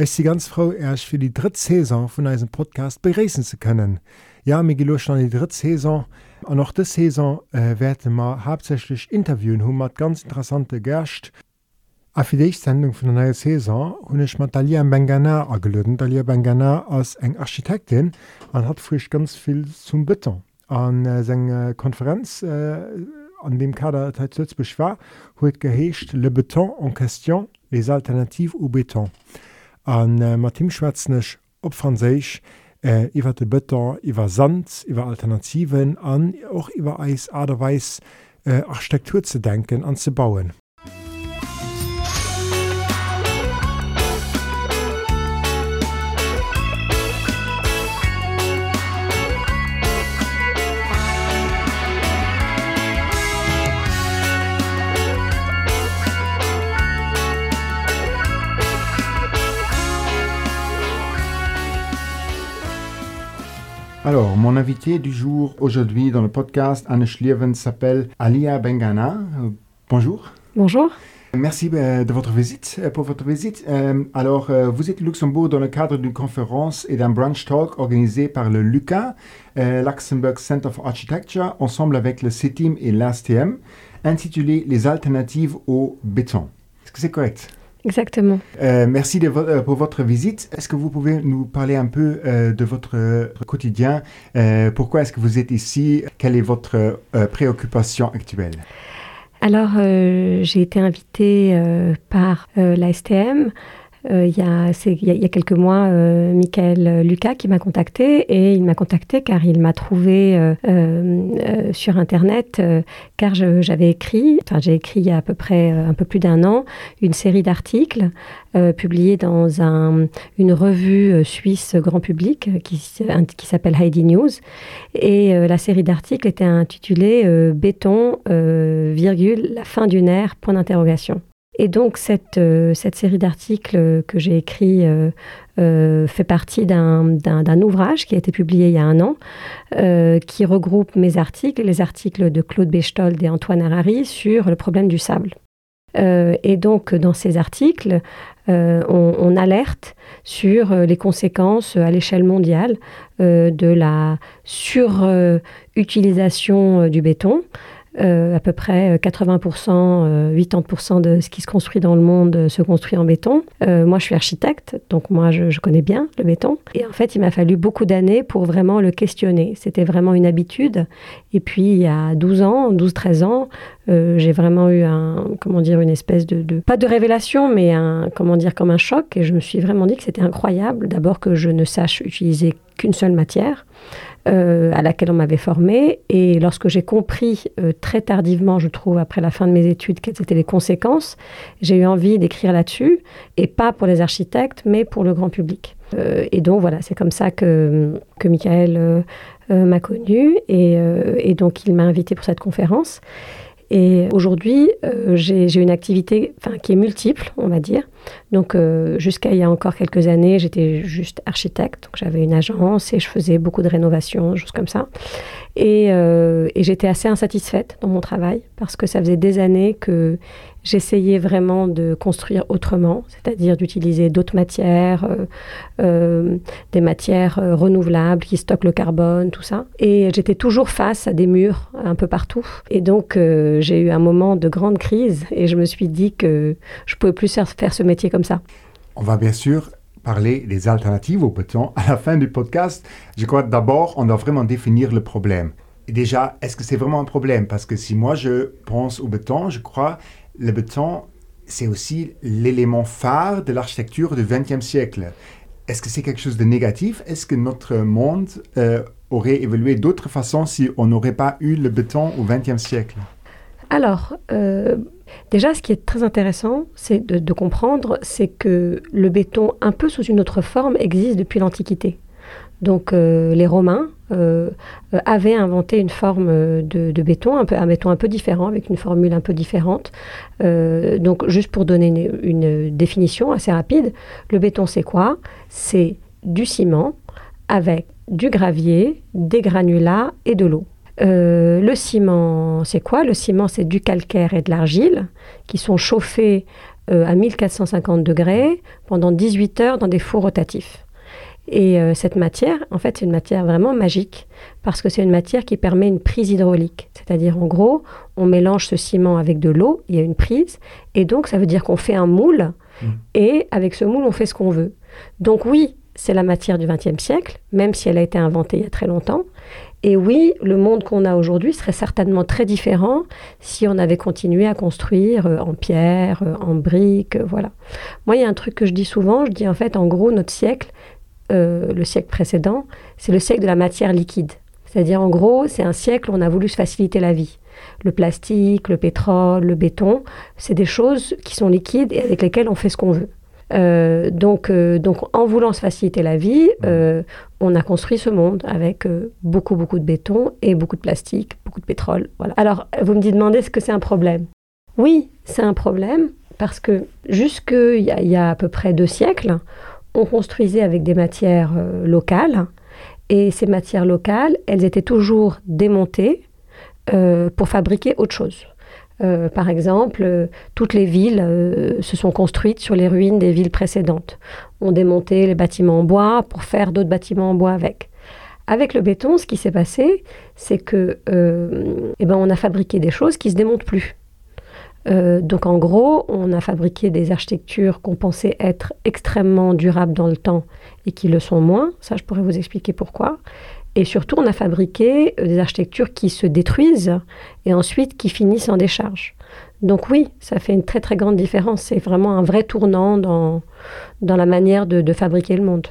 Ich bin ganz froh, erst für die dritte Saison von diesem Podcast begrüßen zu können. Ja, mir geht schon die dritte Saison. Und auch diese Saison äh, werden wir hauptsächlich interviewen, haben wir ganz interessante Gäste. A für die Sendung von der neuen Saison habe ich mit Dalia Bengana angeladen. Dalia Bengana ist eine Architektin und hat frisch ganz viel zum Beton an äh, senger Konferenz äh, an dem Kader Lützburg war huet geheescht le Beton en question les alternatives au Beton. An äh, Martin Schwätznech op Fraseich äh, iwwer de Beton, iwwer Sand, iwwer Alternativen an och iwwer eis aderweis äh, Architektur zu denken an Alors, mon invité du jour aujourd'hui dans le podcast Anne Schlieven s'appelle Alia Bengana. Bonjour. Bonjour. Merci euh, de votre visite, euh, pour votre visite. Euh, alors, vous êtes au Luxembourg dans le cadre d'une conférence et d'un brunch talk organisé par le LUCA, Luxembourg Center for Architecture, ensemble avec le CETIM et l'ASTM, intitulé Les alternatives au béton. Est-ce que c'est correct? Exactement. Euh, merci de vo euh, pour votre visite. Est-ce que vous pouvez nous parler un peu euh, de votre quotidien? Pourquoi est-ce que vous êtes ici? Quelle est votre préoccupation actuelle? Alors, j'ai été invitée par la STM. Euh, il, y a, quelques mois, euh, Michael Lucas qui m'a contacté et il m'a contacté car il m'a trouvé euh, euh, euh, sur Internet euh, car j'avais écrit, enfin j'ai écrit il y a à peu près euh, un peu plus d'un an, une série d'articles euh, publiés dans un, une revue euh, suisse grand public euh, qui, qui s'appelle Heidi News. Et euh, la série d'articles était intitulée euh, Béton, euh, virgule, la fin d'une ère, point d'interrogation. Et donc cette, euh, cette série d'articles que j'ai écrit euh, euh, fait partie d'un ouvrage qui a été publié il y a un an, qui regroupe mes articles, les articles de Claude Bechtold et Antoine Harari sur le problème du sable. Et donc dans ces articles, on, alerte sur les conséquences à l'échelle mondiale de la surutilisation du béton. Euh, à peu près euh, 80%, euh, 80% de ce qui se construit dans le monde euh, se construit en béton. Euh, moi, je suis architecte, donc moi, je, connais bien le béton. Et en fait, il m'a fallu beaucoup d'années pour vraiment le questionner. C'était vraiment une habitude. Et puis, il y a 12 ans, 12-13 ans, euh, j'ai vraiment eu un, comment dire, une espèce de, de, pas de révélation, mais un, comment dire, comme un choc. Et je me suis vraiment dit que c'était incroyable. D'abord que je ne sache utiliser qu'une seule matière euh, à laquelle on m'avait formé. Et lorsque j'ai compris euh, très tardivement, je trouve, après la fin de mes études, quelles étaient les conséquences, j'ai eu envie d'écrire là-dessus, et pas pour les architectes, mais pour le grand public. Euh, et donc voilà, c'est comme ça que, que Michael m'a connue, et, et donc il m'a invité pour cette conférence. Et aujourd'hui, euh, j'ai une activité qui est multiple, on va dire. Donc, euh, jusqu'à il y a encore quelques années, j'étais juste architecte. Donc, j'avais une agence et je faisais beaucoup de rénovations, choses comme ça. Et, euh, et j'étais assez insatisfaite dans mon travail parce que ça faisait des années que j'essayais vraiment de construire autrement, c'est-à-dire d'utiliser d'autres matières, euh, euh, des matières euh, renouvelables qui stockent le carbone, tout ça. Et j'étais toujours face à des murs un peu partout. Et donc, j'ai eu un moment de grande crise et je me suis dit que je pouvais plus faire, ce métier comme ça. On va bien sûr parler des alternatives au béton à la fin du podcast. Je crois que d'abord, on doit vraiment définir le problème. Déjà, est-ce que c'est vraiment un problème? Parce que si moi je pense au béton, je crois le béton, c'est aussi l'élément phare de l'architecture du XXe siècle. Est-ce que c'est quelque chose de négatif? Est-ce que notre monde euh, aurait évolué d'autres façons si on n'aurait pas eu le béton au XXe siècle? Alors, euh, déjà, ce qui est très intéressant, c'est de, de comprendre, c'est que le béton, un peu sous une autre forme, existe depuis l'Antiquité. Donc euh, les Romains euh, euh, avaient inventé une forme de, de, béton, un, béton un peu différent, avec une formule un peu différente. Euh, donc juste pour donner une, définition assez rapide, le béton c'est quoi? C'est du ciment avec du gravier, des granulats et de l'eau. Euh, le ciment, c'est quoi? Le ciment, c'est du calcaire et de l'argile qui sont chauffés euh, à 1450 degrés pendant 18 heures dans des fours rotatifs. Et euh, cette matière, en fait, c'est une matière vraiment magique parce que c'est une matière qui permet une prise hydraulique. C'est-à-dire, en gros, on mélange ce ciment avec de l'eau, il y a une prise, et donc ça veut dire qu'on fait un moule, mmh. et avec ce moule, on fait ce qu'on veut. Donc oui, c'est la matière du XXe siècle, même si elle a été inventée il y a très longtemps. Et oui, le monde qu'on a aujourd'hui serait certainement très différent si on avait continué à construire euh, en pierre, euh, en briques, voilà. Moi, il y a un truc que je dis souvent, je dis en fait, en gros, notre siècle, euh, le siècle précédent, c'est le siècle de la matière liquide. C'est-à-dire, en gros, c'est un siècle où on a voulu se faciliter la vie. Le plastique, le pétrole, le béton, c'est des choses qui sont liquides et avec lesquelles on fait ce qu'on veut. Euh, donc, euh, donc, en voulant se faciliter la vie, on a construit ce monde avec beaucoup, beaucoup de béton et beaucoup de plastique, beaucoup de pétrole. Alors, vous me demandez ce que c'est un problème? Oui, c'est un problème parce que jusqu'il y, y, a à peu près deux siècles, on construisait avec des matières euh, locales et ces matières locales, elles étaient toujours démontées euh, pour fabriquer autre chose. Euh, par exemple, toutes les villes se sont construites sur les ruines des villes précédentes. On démontait les bâtiments en bois pour faire d'autres bâtiments en bois avec. Avec le béton, ce qui s'est passé, c'est que eh ben, on a fabriqué des choses qui se démontent plus. Euh, donc en gros, on a fabriqué des architectures qu'on pensait être extrêmement durables dans le temps et qui le sont moins. Ça, je pourrais vous expliquer pourquoi. Et surtout, on a fabriqué euh, des architectures qui se détruisent et ensuite qui finissent en décharge. Donc oui, ça fait une très très grande différence. C'est vraiment un vrai tournant dans, dans la manière de, de fabriquer le monde.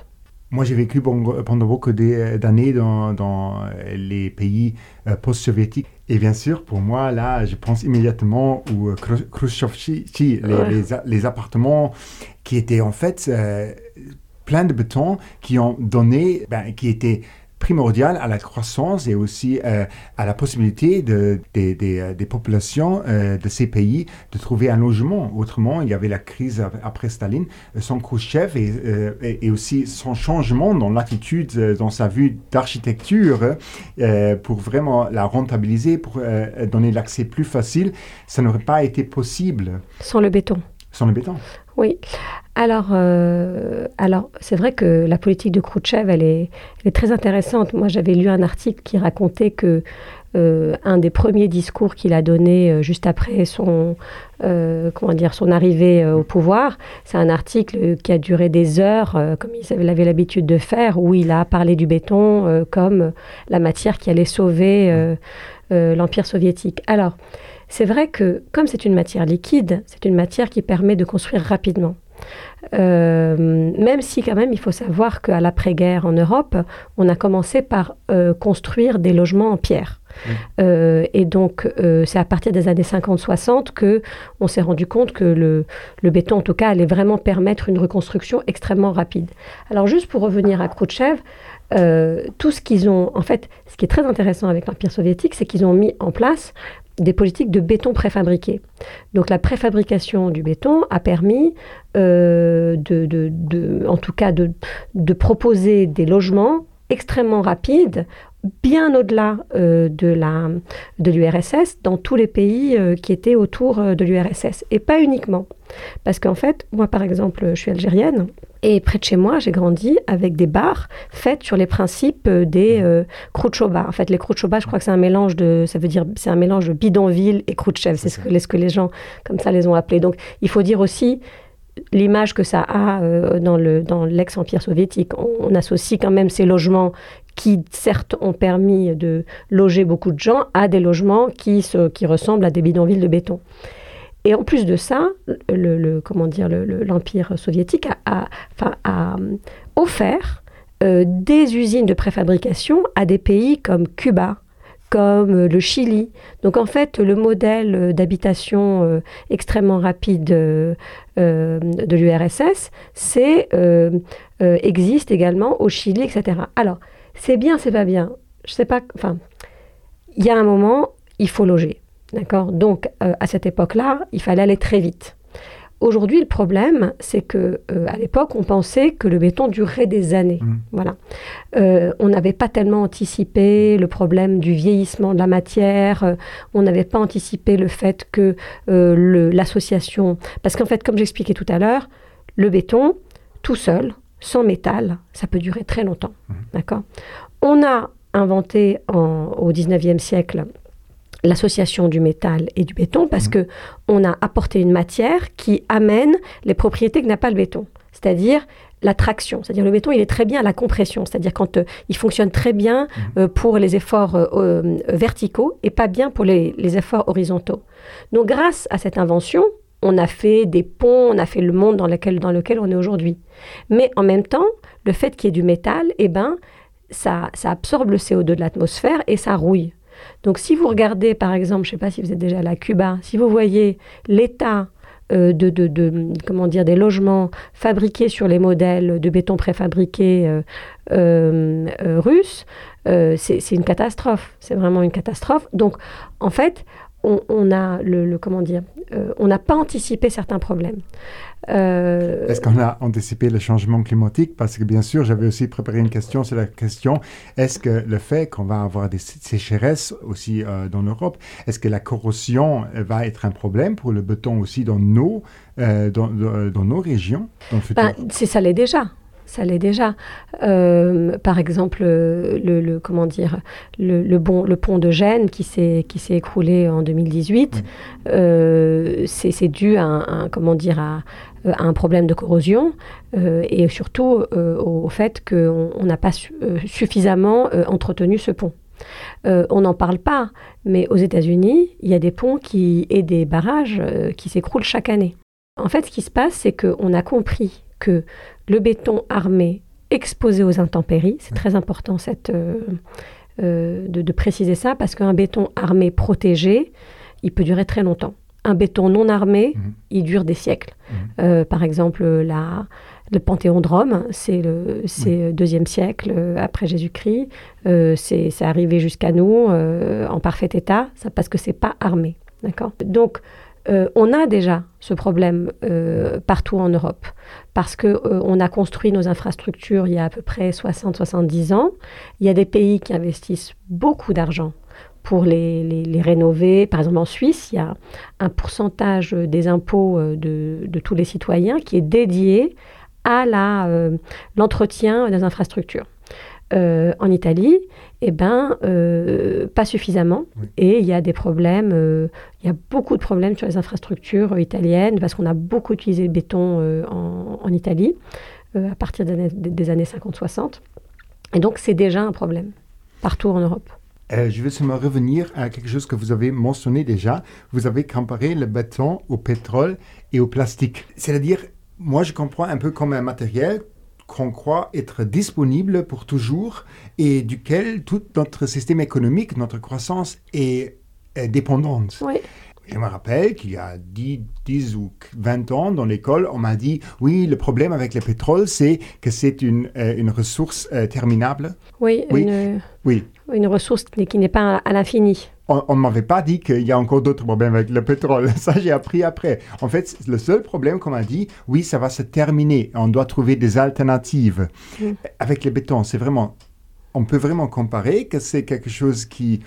Moi, j'ai vécu pendant beaucoup d'années dans, dans les pays euh, post-soviétiques. Et bien sûr, pour moi, là, je pense immédiatement aux Khrushchevchi, les, ouais. les, les, appartements qui étaient en fait euh, pleins de béton, qui ont donné, ben, qui étaient primordial à la croissance et aussi euh, à la possibilité de, euh, des populations euh, de ces pays de trouver un logement. Autrement, il y avait la crise après Staline, son Khrushchev et, euh, et aussi son changement dans l'attitude, dans sa vue d'architecture pour vraiment la rentabiliser, pour donner l'accès plus facile, ça n'aurait pas été possible. Sans le béton. Sans le béton. Oui. Alors, euh, alors c'est vrai que la politique de Khrouchtchev, elle est, très intéressante. Moi, j'avais lu un article qui racontait que euh, un des premiers discours qu'il a donné euh, juste après son, comment dire, son arrivée au pouvoir, c'est un article qui a duré des heures, comme il avait l'habitude de faire, où il a parlé du béton comme la matière qui allait sauver l'Empire soviétique. Alors, c'est vrai que comme c'est une matière liquide, c'est une matière qui permet de construire rapidement. Euh, même si quand même il faut savoir qu'à l'après-guerre en Europe, on a commencé par euh, construire des logements en pierre. Mmh. Euh, et donc euh, c'est à partir des années 50-60 que on s'est rendu compte que le, le béton en tout cas allait vraiment permettre une reconstruction extrêmement rapide. Alors juste pour revenir à Khrouchtchev, euh, tout ce qu'ils ont en fait ce qui est très intéressant avec l'empire soviétique c'est qu'ils ont mis en place des politiques de béton préfabriqué. Donc la préfabrication du béton a permis euh, de, en tout cas de, de proposer des logements extrêmement rapides, bien au-delà euh, de la de l'URSS dans tous les pays euh, qui étaient autour euh, de l'URSS et pas uniquement. Parce qu'en fait moi par exemple je suis algérienne et près de chez moi j'ai grandi avec des bars faites sur les principes des euh, en fait les Khrouchtchoba je crois que c'est un mélange de ça veut dire c'est un mélange de bidonville et Khrouchtchev. C'est ce que, ce que les gens comme ça les ont appelés. Donc il faut dire aussi l'image que ça a euh, dans le dans l'ex-empire soviétique. On, associe quand même ces logements qui certes ont permis de loger beaucoup de gens à des logements qui se qui ressemblent à des bidonvilles de béton. Et en plus de ça le, comment dire l'empire le, soviétique a, a, a offert euh, des usines de préfabrication à des pays comme cuba comme le Chili. Donc en fait, le modèle d'habitation euh, extrêmement rapide euh, de l'URSS, c'est euh, existe également au Chili, etc. Alors, c'est bien, c'est pas bien? Je sais pas. Enfin, il y a un moment, il faut loger, d'accord? Donc à cette époque-là, il fallait aller très vite. Aujourd'hui, le problème, c'est que euh, à l'époque, on pensait que le béton durerait des années. Mmh. Voilà. Euh, on n'avait pas tellement anticipé le problème du vieillissement de la matière. Euh, on n'avait pas anticipé le fait que l'association, parce qu'en fait, comme j'expliquais tout à l'heure, le béton, tout seul, sans métal, ça peut durer très longtemps. Mmh. D'accord? On a inventé en, au 19e siècle l'association du métal et du béton parce mmh. que on a apporté une matière qui amène les propriétés que n'a pas le béton, c'est-à-dire la traction, c'est-à-dire le béton il est très bien à la compression, c'est-à-dire quand euh, il fonctionne très bien mmh. euh, pour les efforts euh, verticaux et pas bien pour les, les, efforts horizontaux. Donc grâce à cette invention, on a fait des ponts, on a fait le monde dans lequel, dans lequel on est aujourd'hui. Mais en même temps, le fait qu'il y ait du métal, eh ben, ça, ça absorbe le CO2 de l'atmosphère et ça rouille. Donc si vous regardez, par exemple, je ne sais pas si vous êtes déjà allé à Cuba, si vous voyez l'état euh, de, comment dire, des logements fabriqués sur les modèles de béton préfabriqué euh, euh, russes, c'est une catastrophe. C'est vraiment une catastrophe. Donc, en fait, on, a le, comment dire, euh, on n'a pas anticipé certains problèmes. Euh, est-ce qu'on a anticipé le changement climatique? Parce que bien sûr, j'avais aussi préparé une question sur la question est-ce que le fait qu'on va avoir des sécheresses aussi euh, dans l'Europe, est-ce que la corrosion va être un problème pour le béton aussi dans nos, dans, nos régions dans le futur? Ben, C'est ça l'est déjà ça l'est déjà. Euh, par exemple, le, comment dire, le, bon, le pont de Gênes qui s'est qui s'est écroulé en 2018, euh, c'est dû à un, comment dire à, un problème de corrosion euh, et surtout au, fait qu'on n'a pas suffisamment entretenu ce pont. on n'en parle pas, mais aux États-Unis, il y a des ponts qui, et des barrages qui s'écroulent chaque année. En fait, ce qui se passe, c'est qu'on a compris que le béton armé exposé aux intempéries, c'est très important cette, euh, euh, de, préciser ça, parce qu'un béton armé protégé, il peut durer très longtemps. Un béton non armé, mhm. il dure des siècles. Mhm. Euh, par exemple, la, le Panthéon de Rome, c'est le c'est deuxième siècle après Jésus-Christ. c'est arrivé jusqu'à nous en parfait état, ça, parce que c'est pas armé. D'accord? Donc, euh, on a déjà ce problème euh, partout en Europe parce qu'on euh, a construit nos infrastructures il y a à peu près 60-70 ans. Il y a des pays qui investissent beaucoup d'argent pour les, rénover. Par exemple, en Suisse, il y a un pourcentage des impôts de, tous les citoyens qui est dédié à l'entretien des infrastructures. en Italie, eh ben, euh, pas suffisamment. Et il y a des problèmes, euh, il y a beaucoup de problèmes sur les infrastructures italiennes parce qu'on a beaucoup utilisé le béton euh, en, Italie à partir des années, 50-60. Et donc, c'est déjà un problème partout en Europe. je vais seulement revenir à quelque chose que vous avez mentionné déjà. Vous avez comparé le béton au pétrole et au plastique. C'est-à-dire, moi, je comprends un peu comme un matériel qu'on croit être disponible pour toujours et duquel tout notre système économique, notre croissance est, dépendante. Je me rappelle qu'il y a 10, 10, ou 20 ans, dans l'école, on m'a dit, oui, le problème avec le pétrole, c'est que c'est une, euh, une, ressource euh, terminable. Oui, oui. Une, oui. une ressource qui n'est pas à l'infini on ne m'avait pas dit qu'il y a encore d'autres problèmes avec le pétrole. Ça, j'ai appris après. En fait, le seul problème qu'on m'a dit, oui, ça va se terminer. On doit trouver des alternatives. Mm. Avec le béton, c'est vraiment... On peut vraiment comparer que c'est quelque chose qui,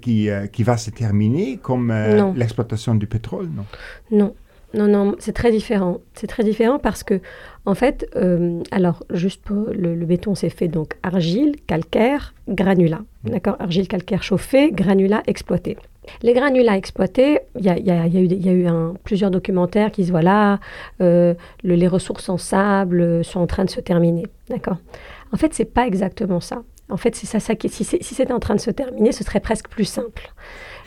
qui, euh, qui va se terminer comme euh, l'exploitation du pétrole, non? Non. Non, non, c'est très différent. C'est très différent parce que, en fait, euh, alors, juste pour le, béton, c'est fait donc argile, calcaire, granulat. Mmh. D'accord? Argile, calcaire chauffé, granulat exploité. Les granulats exploités, il y a, y, a, y, y a, eu un, plusieurs documentaires qui disent voilà, euh, les ressources en sable sont en train de se terminer. D'accord? En fait, c'est pas exactement ça. En fait, c'est ça, ça qui, si c'était en train de se terminer, ce serait presque plus simple.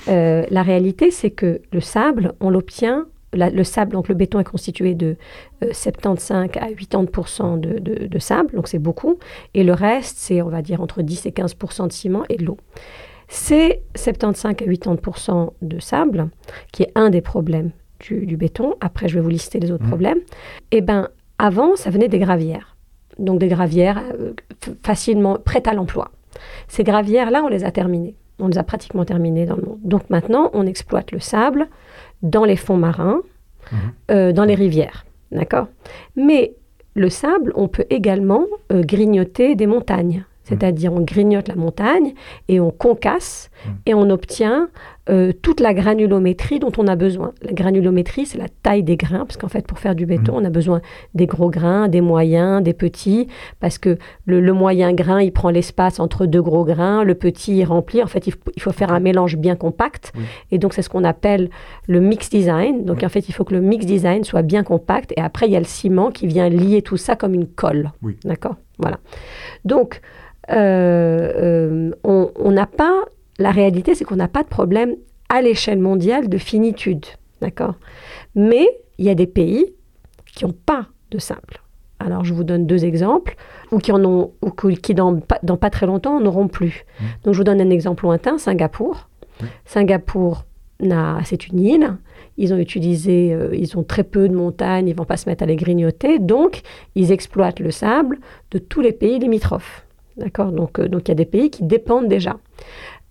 Euh, la réalité, c'est que le sable, on l'obtient le sable, donc le béton est constitué de 75 euh, à 80 de, de, de, sable, donc c'est beaucoup. Et le reste, c'est, on va dire, entre 10 et 15 de ciment et de l'eau. C'est 75 à 80 de sable, qui est un des problèmes du, du, béton. Après, je vais vous lister les autres mmh. problèmes. Eh bien, avant, ça venait des gravières. Donc des gravières euh, facilement prêtes à l'emploi. Ces gravières-là, on les a terminées. On les a pratiquement terminées dans le monde. Donc maintenant, on exploite le sable dans les fonds marins, mmh. euh, dans les rivières. D'accord? Mais le sable, on peut également euh, grignoter des montagnes. C'est-à-dire on grignote la montagne et on concasse mmh. et on obtient euh, toute la granulométrie dont on a besoin. La granulométrie, c'est la taille des grains, parce qu'en fait, pour faire du béton, mmh. on a besoin des gros grains, des moyens, des petits, parce que le, le moyen grain, il prend l'espace entre deux gros grains, le petit, il remplit. En fait, il, il faut faire un mélange bien compact. Oui. Et donc, c'est ce qu'on appelle le mix design. Donc, oui. en fait, il faut que le mix design soit bien compact. Et après, il y a le ciment qui vient lier tout ça comme une colle. Oui. D'accord? Voilà. Donc, euh, euh, on n'a pas, la réalité c'est qu'on n'a pas de problème à l'échelle mondiale de finitude, d'accord? Mais il y a des pays qui n'ont pas de simple. Alors je vous donne deux exemples, ou qui en ont, ou qui dans, dans pas très longtemps n'auront plus. Mmh. Donc je vous donne un exemple lointain, Singapour. Mmh. Singapour c'est une île. Ils ont utilisé, euh, ils ont très peu de montagnes, ils vont pas se mettre à les grignoter, donc ils exploitent le sable de tous les pays limitrophes. D'accord donc, euh, donc il y a des pays qui dépendent déjà.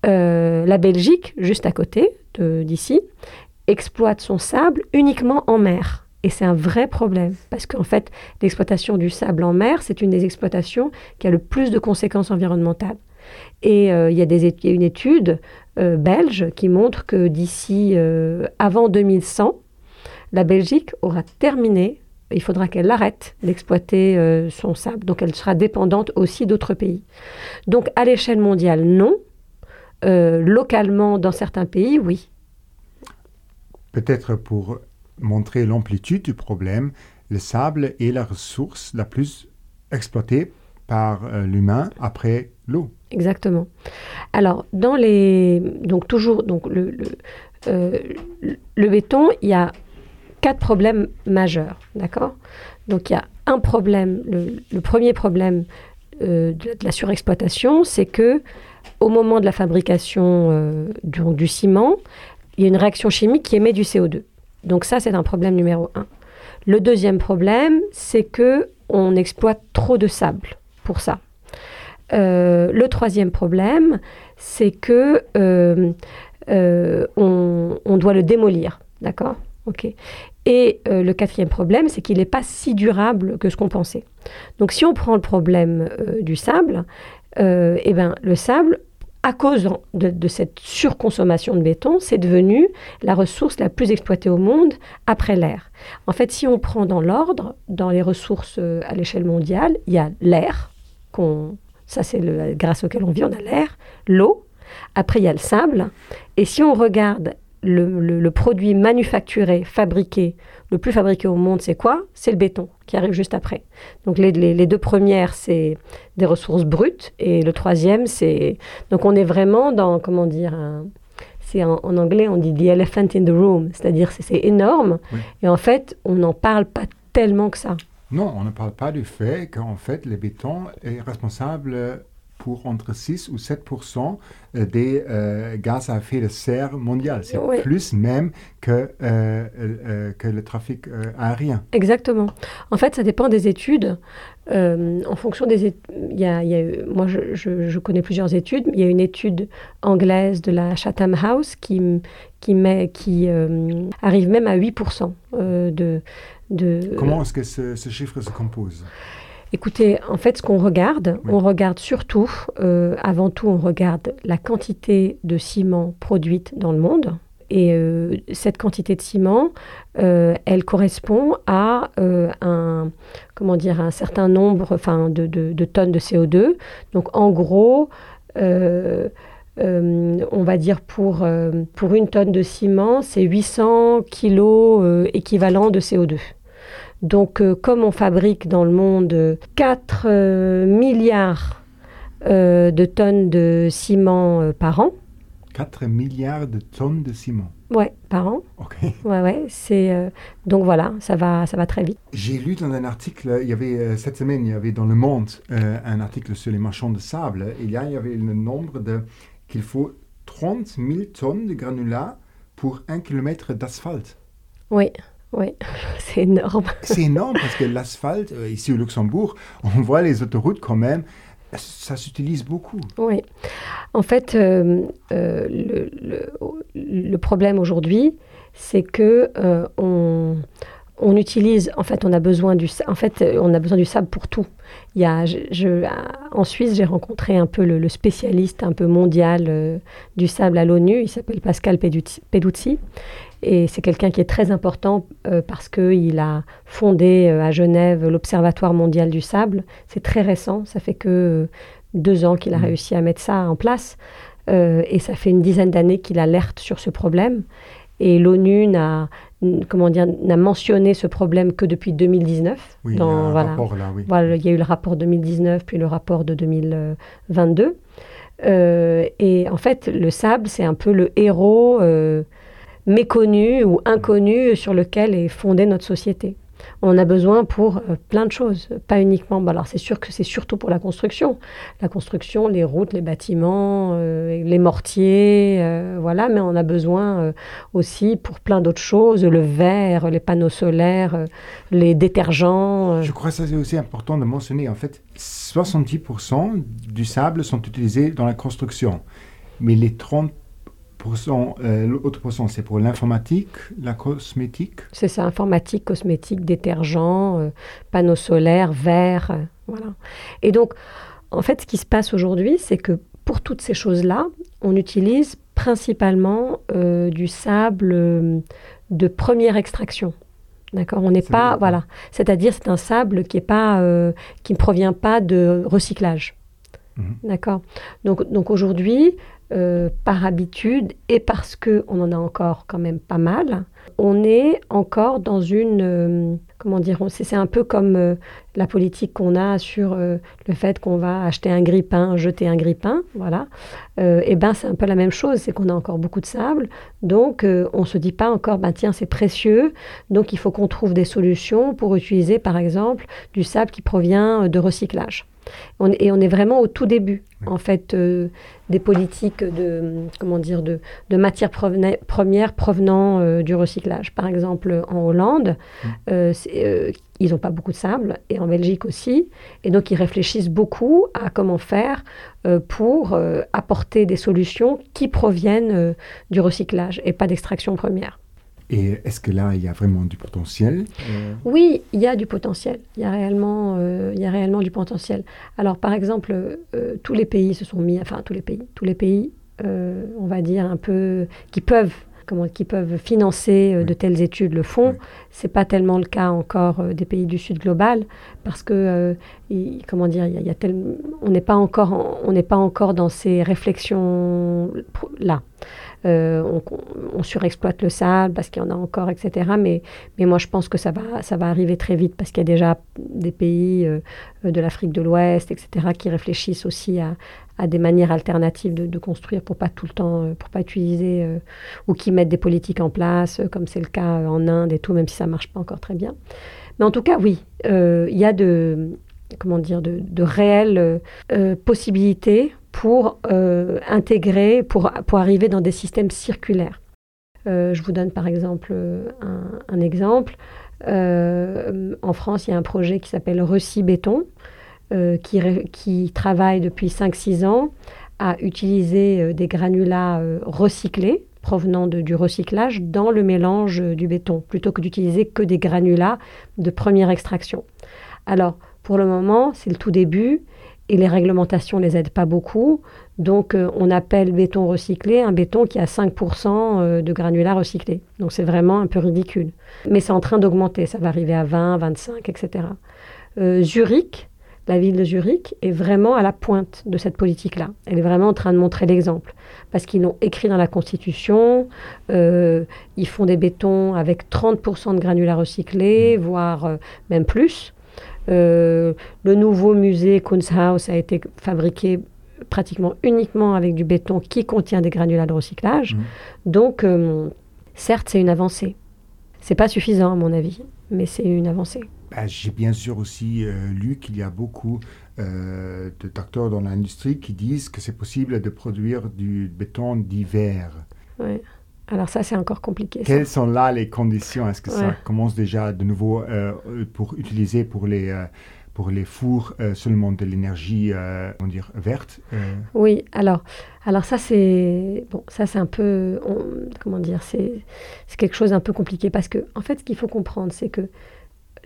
Euh, la Belgique, juste à côté d'ici, exploite son sable uniquement en mer. Et c'est un vrai problème, parce qu'en fait, l'exploitation du sable en mer, c'est une des exploitations qui a le plus de conséquences environnementales. Et euh, il, y a des, une étude belge qui montre que d'ici avant 2100, la Belgique aura terminé il faudra qu'elle arrête d'exploiter euh, son sable. Donc elle sera dépendante aussi d'autres pays. Donc à l'échelle mondiale, non. Euh, localement, dans certains pays, oui. Peut-être pour montrer l'amplitude du problème, le sable est la ressource la plus exploitée par euh, l'humain après l'eau. Exactement. Alors, dans les. Donc, toujours. Donc, le, le, le béton, il y a quatre problèmes majeurs, d'accord? Donc il y a un problème, le, premier problème euh, de, la surexploitation, c'est que au moment de la fabrication euh, du, ciment, il y a une réaction chimique qui émet du CO2. Donc ça, c'est un problème numéro un. Le deuxième problème, c'est que on exploite trop de sable pour ça. Euh, le troisième problème, c'est que euh, euh, on, on doit le démolir, d'accord? Et euh, le quatrième problème, c'est qu'il n'est pas si durable que ce qu'on pensait. Donc, si on prend le problème euh, du sable, euh, eh ben, le sable, à cause de, cette surconsommation de béton, c'est devenu la ressource la plus exploitée au monde après l'air. En fait, si on prend dans l'ordre, dans les ressources à l'échelle mondiale, il y a l'air, ça c'est grâce auquel on vit, on a l'air, l'eau, après il y a le sable, et si on regarde le, le, le, produit manufacturé, fabriqué, le plus fabriqué au monde, c'est quoi? C'est le béton qui arrive juste après. Donc les, les, les deux premières, c'est des ressources brutes et le troisième, c'est... Donc on est vraiment dans, comment dire, un... c'est en, en, anglais, on dit the elephant in the room, c'est-à-dire c'est énorme oui. et en fait, on n'en parle pas tellement que ça. Non, on ne parle pas du fait qu'en fait, le béton est responsable pour entre 6 ou 7 des euh, gaz à effet de serre mondial. C'est oui. plus même que, euh, euh, que le trafic euh, aérien. Exactement. En fait, ça dépend des études. Euh, en fonction des études, il y a, il y a, moi je, je, je, connais plusieurs études. Il y a une étude anglaise de la Chatham House qui, qui, met, qui euh, arrive même à 8% de, de... Comment est-ce que ce, ce chiffre se compose? Écoutez, en fait, ce qu'on regarde, oui. on regarde surtout, euh, avant tout, on regarde la quantité de ciment produite dans le monde. Et euh, cette quantité de ciment, euh, elle correspond à euh, un, comment dire, un certain nombre enfin, de, de, de, tonnes de CO2. Donc, en gros, euh, euh, on va dire pour, pour une tonne de ciment, c'est 800 kilos équivalent de CO2. Donc, euh, comme on fabrique dans le monde 4 euh, milliards euh, de tonnes de ciment par an. 4 milliards de tonnes de ciment Ouais, par an. Ok. Ouais, ouais, c'est euh, donc voilà, ça va, ça va très vite. J'ai lu dans un article, il y avait euh, cette semaine, il y avait dans Le Monde un article sur les marchands de sable. Il y, a, il y avait le nombre de qu'il faut 30 000 tonnes de granulats pour un kilomètre d'asphalte. Oui, oui, c'est énorme. C'est énorme parce que l'asphalte, euh, ici au Luxembourg, on voit les autoroutes quand même, ça s'utilise beaucoup. Oui. En fait, euh, euh, le, le, le, problème aujourd'hui, c'est que euh, on, on, utilise, en fait, on a besoin du, en fait, on a besoin du sable pour tout. Il y a, je, je, en Suisse, j'ai rencontré un peu le, le, spécialiste un peu mondial du sable à l'ONU. Il s'appelle Pascal Peduzzi. Et c'est quelqu'un qui est très important euh, parce qu'il a fondé euh, à Genève l'Observatoire mondial du sable. C'est très récent, ça fait que euh, deux ans qu'il a mmh. réussi à mettre ça en place. Euh, et ça fait une dizaine d'années qu'il alerte sur ce problème. Et l'ONU n'a comment dire n'a mentionné ce problème que depuis 2019. Oui, dans, il y a voilà, rapport là, oui. Voilà, il y a eu le rapport 2019 puis le rapport de 2022. Euh, et en fait, le sable, c'est un peu le héros euh, méconnu ou inconnu sur lequel est fondée notre société. On a besoin pour euh, plein de choses, pas uniquement. Bah alors c'est sûr que c'est surtout pour la construction, la construction, les routes, les bâtiments, euh, les mortiers, euh, voilà. Mais on a besoin aussi pour plein d'autres choses, le verre, les panneaux solaires, les détergents. Je crois que c'est aussi important de mentionner. En fait, 70% du sable sont utilisés dans la construction, mais les 30 euh, l'autre pourcent, c'est pour l'informatique, la cosmétique C'est ça, informatique, cosmétique, détergent, euh, panneaux solaires, verre, euh, voilà. Et donc, en fait, ce qui se passe aujourd'hui, c'est que pour toutes ces choses-là, on utilise principalement du sable de première extraction. D'accord, on n'est pas, bien. voilà, c'est-à-dire c'est un sable qui est pas, qui ne provient pas de recyclage. Mmh. D'accord? Donc, donc aujourd'hui, euh, par habitude et parce que on en a encore quand même pas mal, on est encore dans une euh, comment dire, c'est un peu comme euh, la politique qu'on a sur le fait qu'on va acheter un grille-pain, jeter un grille-pain, voilà. Et ben c'est un peu la même chose, c'est qu'on a encore beaucoup de sable, donc on se dit pas encore, ben tiens c'est précieux, donc il faut qu'on trouve des solutions pour utiliser par exemple du sable qui provient de recyclage. On, et on est vraiment au tout début, oui. en fait, euh, des politiques de, comment dire, de, de matières premières provenant euh, du recyclage. Par exemple, en Hollande, euh, ils n'ont pas beaucoup de sable, et en Belgique aussi. Et donc, ils réfléchissent beaucoup à comment faire pour apporter des solutions qui proviennent du recyclage et pas d'extraction première. Et est-ce que là, il y a vraiment du potentiel? Euh... Oui, il y a du potentiel. Il y a réellement, euh, il y a réellement du potentiel. Alors, par exemple, euh, tous les pays se sont mis, enfin tous les pays, tous les pays, euh, on va dire un peu, qui peuvent, comment, qui peuvent financer oui. de telles études le font. Oui. C'est pas tellement le cas encore des pays du Sud global, parce que, comment dire, il y a, il y a tel, on n'est pas encore, en, on n'est pas encore dans ces réflexions là. Euh, on, on, surexploite le sable parce qu'il y en a encore, etc. Mais, mais moi, je pense que ça va, ça va arriver très vite parce qu'il y a déjà des pays euh, de l'Afrique de l'Ouest, etc., qui réfléchissent aussi à, à des manières alternatives de, construire pour pas tout le temps, euh, pour pas utiliser ou qui mettent des politiques en place, comme c'est le cas en Inde et tout, même si ça marche pas encore très bien. Mais en tout cas, oui, il y a de comment dire, de, de réelles possibilités pour euh, intégrer, pour, pour arriver dans des systèmes circulaires. Euh, je vous donne par exemple un, un exemple. Euh, en France, il y a un projet qui s'appelle Recy Béton, euh, qui, qui travaille depuis 5-6 ans à utiliser euh, des granulats recyclés provenant de, du recyclage dans le mélange du béton, plutôt que d'utiliser que des granulats de première extraction. Alors, pour le moment, c'est le tout début et les réglementations ne les aident pas beaucoup. Donc, euh, on appelle béton recyclé un béton qui a 5% euh, de granulats recyclés. Donc, c'est vraiment un peu ridicule. Mais c'est en train d'augmenter. Ça va arriver à 20, 25, etc. Euh, Zurich, la ville de Zurich, est vraiment à la pointe de cette politique-là. Elle est vraiment en train de montrer l'exemple. Parce qu'ils l'ont écrit dans la Constitution. Euh, ils font des bétons avec 30% de granulats recyclés, voire euh, même plus. Euh, le nouveau musée Kunsthaus a été fabriqué pratiquement uniquement avec du béton qui contient des granulats de recyclage. Mmh. Donc, euh, certes, c'est une avancée. C'est pas suffisant, à mon avis, mais c'est une avancée. Bah, J'ai bien sûr aussi euh, lu qu'il y a beaucoup euh, d'acteurs dans l'industrie qui disent que c'est possible de produire du béton d'hiver. Alors ça, c'est encore compliqué. Quelles ça. sont là les conditions? Est-ce que Ouais. ça commence déjà de nouveau euh, pour utiliser pour les, euh, pour les fours euh, seulement de l'énergie euh, on va dire, verte euh, Oui, alors, alors ça c'est bon, ça c'est un peu, on- comment dire, c'est quelque chose d'un peu compliqué parce que en fait, ce qu'il faut comprendre, c'est que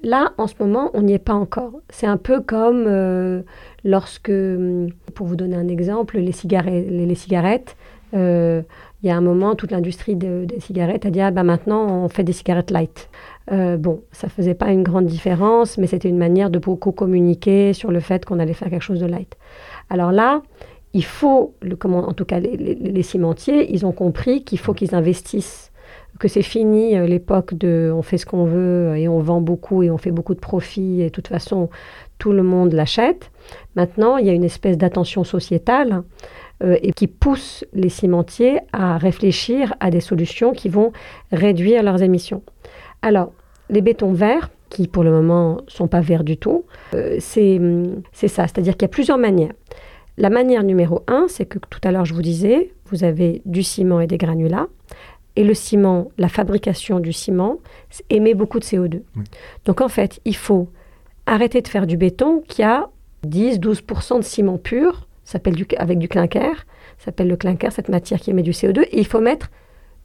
là, en ce moment, on n'y est pas encore. C'est un peu comme lorsque, pour vous donner un exemple, les cigarettes, les, les cigarettes. Il y a un moment, toute l'industrie de- des cigarettes a dit ah ben maintenant on fait des cigarettes light. Euh, bon, ça faisait pas une grande différence, mais c'était une manière de beaucoup communiquer sur le fait qu'on allait faire quelque chose de light. Alors là, il faut, en tout cas les, les- les cimentiers, ils ont compris qu'il faut qu'ils investissent, que c'est fini euh, l'époque de on fait ce qu'on veut et on vend beaucoup et on fait beaucoup de profits et de toute façon tout le monde l'achète. Maintenant, il y a une espèce d'attention sociétale euh, et qui pousse les cimentiers à réfléchir à des solutions qui vont réduire leurs émissions. Alors, les bétons verts, qui pour le moment sont pas verts du tout, euh, c'est hum, c'est ça, c'est-à-dire qu'il y a plusieurs manières. La manière numéro un, c'est que tout à l'heure je vous disais, vous avez du ciment et des granulats. Et le ciment, la fabrication du ciment, émet beaucoup de CO2. Oui. Donc en fait, il faut arrêter de faire du béton qui a 10-12% de ciment pur, s'appelle avec du clinker, s'appelle le clinker, cette matière qui émet du CO2, et il faut mettre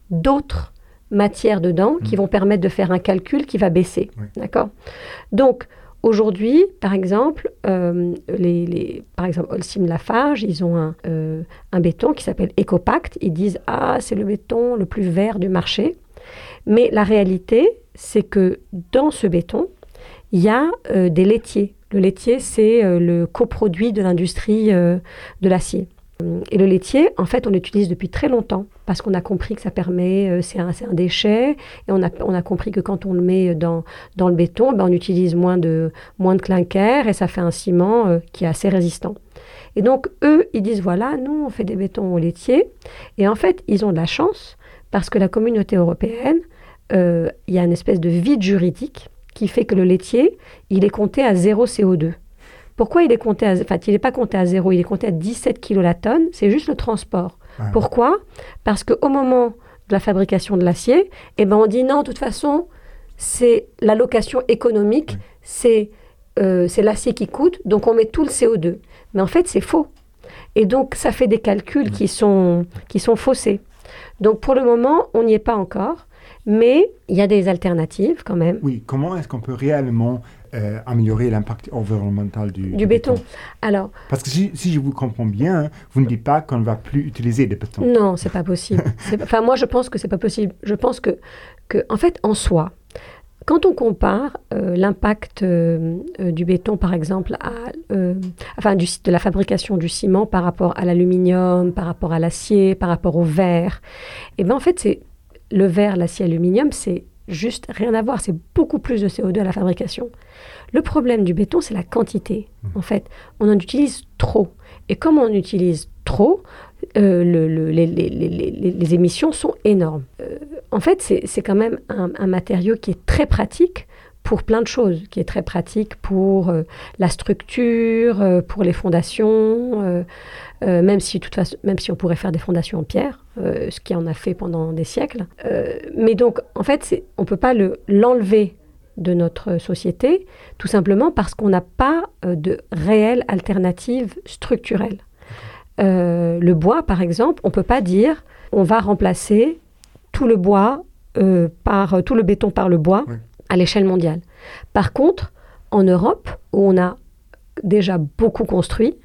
d'autres matières dedans qui Mm. vont permettre de faire un calcul qui va baisser. Oui. D'accord? Donc, aujourd'hui, par exemple, euh, les, les- par exemple, Holcim Lafarge, ils ont un, euh, un béton qui s'appelle EcoPact. Ils disent Ah, c'est le béton le plus vert du marché. Mais la réalité, c'est que dans ce béton, il y a euh, des laitiers. Le laitier, c'est euh, le coproduit de l'industrie euh, de l'acier. Et le laitier, en fait, on l'utilise depuis très longtemps parce qu'on a compris que ça permet, euh, c'est un, un déchet, et on a, on a compris que quand on le met dans, dans le béton, ben, on utilise moins de, moins de clinker et ça fait un ciment euh, qui est assez résistant. Et donc, eux, ils disent voilà, nous, on fait des bétons au laitier. Et en fait, ils ont de la chance parce que la communauté européenne, euh, il y a une espèce de vide juridique qui fait que le laitier, il est compté à zéro CO2. Pourquoi il est compté à, enfin, il n'est pas compté à zéro, il est compté à 17 kg la tonne, c'est juste le transport. Ah, Pourquoi? Parce qu'au moment de la fabrication de l'acier, eh ben, on dit non, de toute façon, c'est l'allocation économique, Oui. c'est euh, c'est l'acier qui coûte, donc on met tout le CO2. Mais en fait, c'est faux. Et donc, ça fait des calculs qui sont, qui sont faussés. Donc, pour le moment, on n'y est pas encore, mais il y a des alternatives quand même. Oui, comment est-ce qu'on peut réellement euh, améliorer l'impact environnemental du, Du béton. Alors, Parce que si, si je vous comprends bien, vous ne dites pas qu'on ne va plus utiliser des bétons. Non, c'est pas possible. Enfin, moi, je pense que c'est pas possible. Je pense que, que, en fait, en soi, quand on compare euh, l'impact euh, du béton, par exemple, à, enfin, du, de la fabrication du ciment par rapport à l'aluminium, par rapport à l'acier, par rapport au verre, et ben en fait, c'est le verre, l'acier, l'aluminium, c'est juste rien à voir. C'est beaucoup plus de CO2 à la fabrication. Le problème du béton, c'est la quantité. En fait, on en utilise trop. Et comme on en utilise trop, euh, le- le- les, les- les- les- les émissions sont énormes. Euh, en fait, c'est quand même un, un matériau qui est très pratique pour plein de choses, qui est très pratique pour euh, la structure, pour les fondations, euh, même, si, toute façon, même si on pourrait faire des fondations en pierre, euh, ce qui en a fait pendant des siècles. Euh, mais donc, en fait, on ne peut pas le- l'enlever de notre société, tout simplement parce qu'on n'a pas de réelle alternative structurelle. Le bois, par exemple, on ne peut pas dire on va remplacer tout le bois par tout le béton par le bois Oui. à l'échelle mondiale. Par contre, en Europe, où on a déjà beaucoup construit,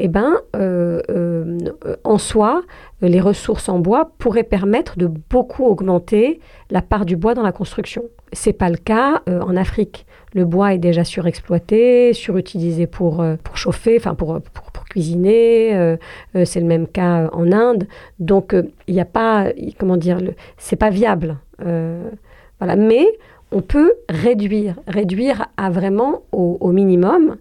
eh ben, euh, euh, en soi, les ressources en bois pourraient permettre de beaucoup augmenter la part du bois dans la construction. C'est pas le cas euh, en Afrique. Le bois est déjà surexploité, surutilisé pour, pour chauffer, enfin pour, pour, cuisiner. c'est le même cas en Inde. Donc il n'y a pas, comment dire, c'est pas viable. Voilà. Mais on peut réduire, réduire à vraiment au minimum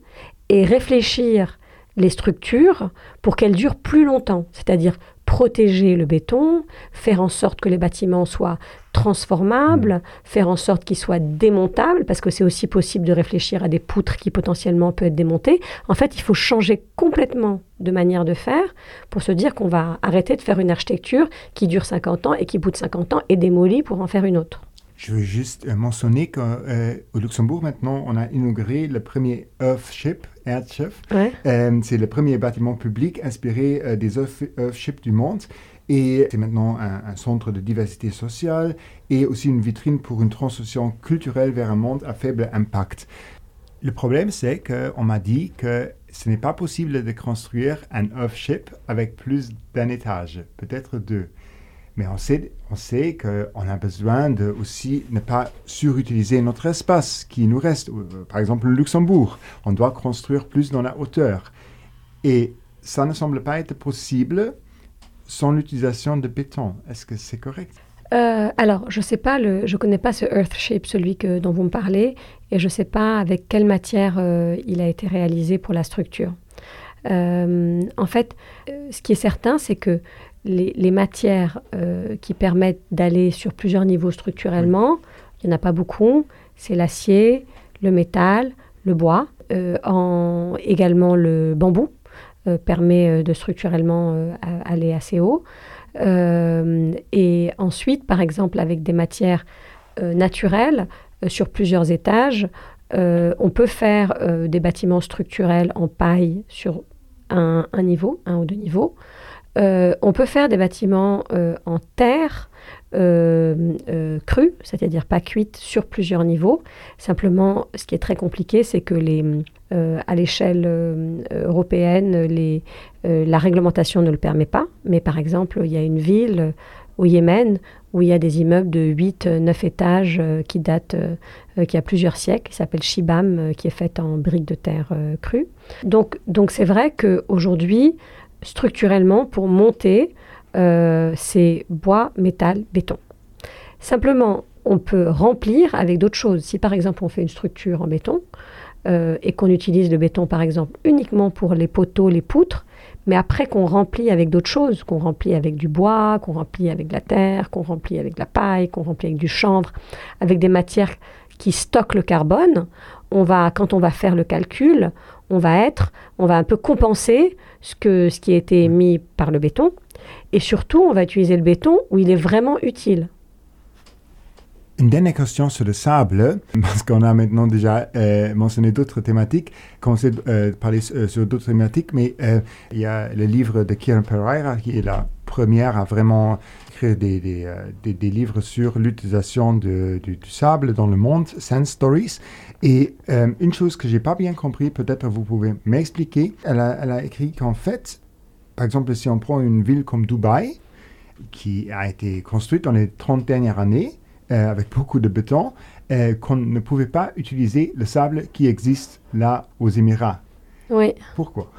et réfléchir les structures pour qu'elles durent plus longtemps, c'est-à-dire protéger le béton, faire en sorte que les bâtiments soient transformables, mmh. faire en sorte qu'ils soient démontables, parce que c'est aussi possible de réfléchir à des poutres qui potentiellement peuvent être démontées. En fait, il faut changer complètement de manière de faire pour se dire qu'on va arrêter de faire une architecture qui dure 50 ans et qui, bout de 50 ans, est démolie pour en faire une autre. Je veux juste euh, mentionner qu'au euh, Luxembourg, maintenant, on a inauguré le premier Earthship, Earthship. Ouais. Euh, c'est le premier bâtiment public inspiré euh, des Earthships du monde. Et c'est maintenant un, un, centre de diversité sociale et aussi une vitrine pour une transition culturelle vers un monde à faible impact. Le problème, c'est qu'on m'a dit que ce n'est pas possible de construire un Earthship avec plus d'un étage, peut-être deux. Mais on sait, on sait qu'on a besoin de aussi ne pas surutiliser notre espace qui nous reste. Euh, par exemple, le Luxembourg, on doit construire plus dans la hauteur. Et ça ne semble pas être possible sans l'utilisation de béton. Est-ce que c'est correct? Euh, alors, je sais pas, le, je connais pas ce Earthshape, celui que, dont vous me parlez, et je ne sais pas avec quelle matière euh, il a été réalisé pour la structure. Euh, en fait, euh, ce qui est certain, c'est que les, matières euh, qui permettent d'aller sur plusieurs niveaux structurellement, il n'y en a pas beaucoup, c'est l'acier, le métal, le bois, en, également le bambou permet de structurellement aller assez haut. Et ensuite, par exemple, avec des matières naturelles sur plusieurs étages, on peut faire des bâtiments structurels en paille sur un, niveau, un ou deux niveaux. Euh, on peut faire des bâtiments euh, en terre euh, crue, c'est-à-dire pas cuite, sur plusieurs niveaux. Simplement, ce qui est très compliqué, c'est que les, à l'échelle européenne, la réglementation ne le permet pas. Mais par exemple, il y a une ville au Yémen où il y a des immeubles de 8-9 étages qui datent, qui a plusieurs siècles, qui s'appelle Shibam, euh, qui est faite en briques de terre euh, crue. Donc, donc c'est vrai qu'aujourd'hui, structurellement, pour monter, euh, c'est bois, métal, béton. Simplement, on peut remplir avec d'autres choses. Si par exemple on fait une structure en béton euh, et qu'on utilise le béton par exemple uniquement pour les poteaux, les poutres, mais après qu'on remplit avec d'autres choses, qu'on remplit avec du bois, qu'on remplit avec de la terre, qu'on remplit avec de la paille, qu'on remplit avec du chanvre, avec des matières qui stockent le carbone, on va, quand on va faire le calcul, on va être, on va un peu compenser ce, que, ce qui a été mis par le béton, et surtout, on va utiliser le béton où il est vraiment utile. Une dernière question sur le sable, parce qu'on a maintenant déjà euh, mentionné d'autres thématiques, commencé à euh, parler euh, sur d'autres thématiques, mais euh, il y a le livre de Kieran Pereira qui est la première à vraiment écrire des, des, euh, des, des livres sur l'utilisation du, sable dans le monde, Sand Stories. Et euh, une chose que j'ai pas bien compris, peut-être vous pouvez m'expliquer, elle a, elle a écrit qu'en fait, par exemple, si on prend une ville comme Dubaï, qui a été construite dans les 30 dernières années, euh, avec beaucoup de béton, euh, qu'on ne pouvait pas utiliser le sable qui existe là aux Émirats. Oui. Pourquoi?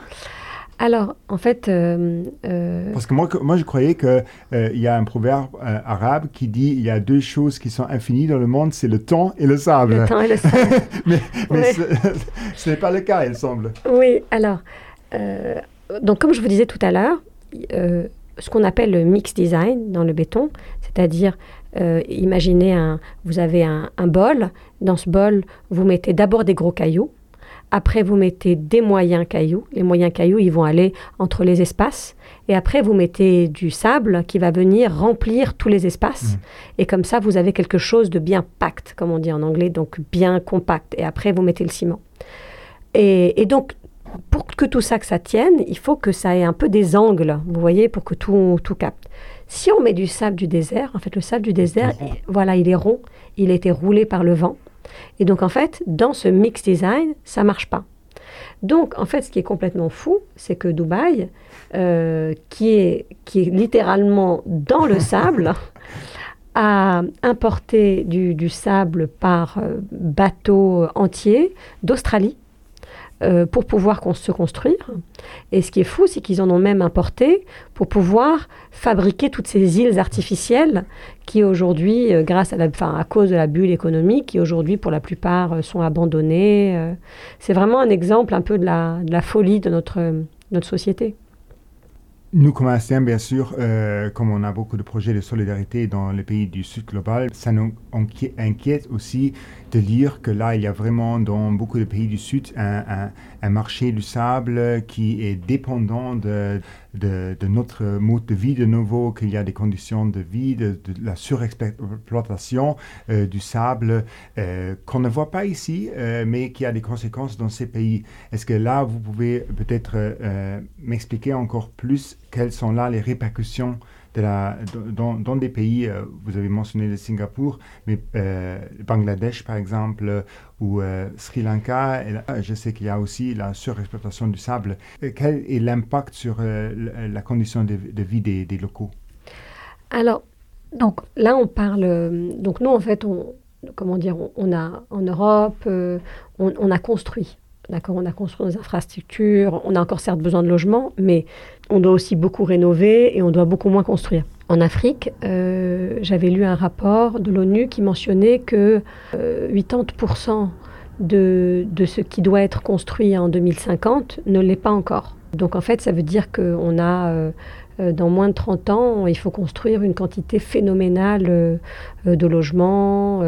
Alors, en fait... Euh, euh... Parce que moi, moi je croyais qu'il euh, y a un proverbe euh, arabe qui dit il y a deux choses qui sont infinies dans le monde, c'est le temps et le sable. Le temps et le sable. mais, ce n'est pas le cas, il semble. Oui, alors, donc comme je vous disais tout à l'heure, ce qu'on appelle le mix design dans le béton, c'est-à-dire euh, imaginez un, vous avez un, un bol, dans ce bol, vous mettez d'abord des gros cailloux, après, vous mettez des moyens cailloux. Les moyens cailloux, ils vont aller entre les espaces. Et après, vous mettez du sable qui va venir remplir tous les espaces. Mmh. Et comme ça, vous avez quelque chose de bien pacte, comme on dit en anglais, donc bien compact. Et après, vous mettez le ciment. Et, et donc, pour que tout ça, que ça tienne, il faut que ça ait un peu des angles, vous voyez, pour que tout, tout capte. Si on met du sable du désert, en fait, le sable du désert, il, voilà, il est rond, il a été roulé par le vent. Et donc, en fait, dans ce mix design, ça ne marche pas. Donc, en fait, ce qui est complètement fou, c'est que Dubaï, euh, qui, est, qui est littéralement dans le sable, a importé du, du sable par euh, bateau entier d'Australie euh, pour pouvoir se construire. Et ce qui est fou, c'est qu'ils en ont même importé pour pouvoir fabriquer toutes ces îles artificielles qui aujourd'hui, euh, grâce à, la, à cause de la bulle économique, qui aujourd'hui pour la plupart euh, sont abandonnées. C'est vraiment un exemple un peu de la, de la folie de notre, notre société. Nous, comme ASTM, bien sûr, euh, comme on a beaucoup de projets de solidarité dans les pays du Sud global, ça nous inquiète aussi de lire que là, il y a vraiment dans beaucoup de pays du Sud un, un, un marché du sable qui est dépendant de, de, de, notre mode de vie de nouveau, qu'il y a des conditions de vie, de, de la surexploitation euh, du sable euh, qu'on ne voit pas ici, euh, mais qui a des conséquences dans ces pays. Est-ce que là, vous pouvez peut-être euh, m'expliquer encore plus quelles sont là les répercussions dans, des pays, euh, vous avez mentionné le Singapour, mais euh, Bangladesh par exemple, ou euh, Sri Lanka, je sais qu'il y a aussi la surexploitation du sable. Quel est l'impact sur euh, la condition de, vie des, locaux? Alors, donc là on parle, donc nous en fait, on, comment dire, on, a en Europe, euh, on, on a construit D'accord, on a construit des infrastructures, on a encore certes besoin de logements, mais on doit aussi beaucoup rénover et on doit beaucoup moins construire. En Afrique, euh, j'avais lu un rapport de l'ONU qui mentionnait que euh, 80% de, de ce qui doit être construit en 2050 ne l'est pas encore. Donc en fait, ça veut dire qu'on a, euh, dans moins de 30 ans, il faut construire une quantité phénoménale euh, de logements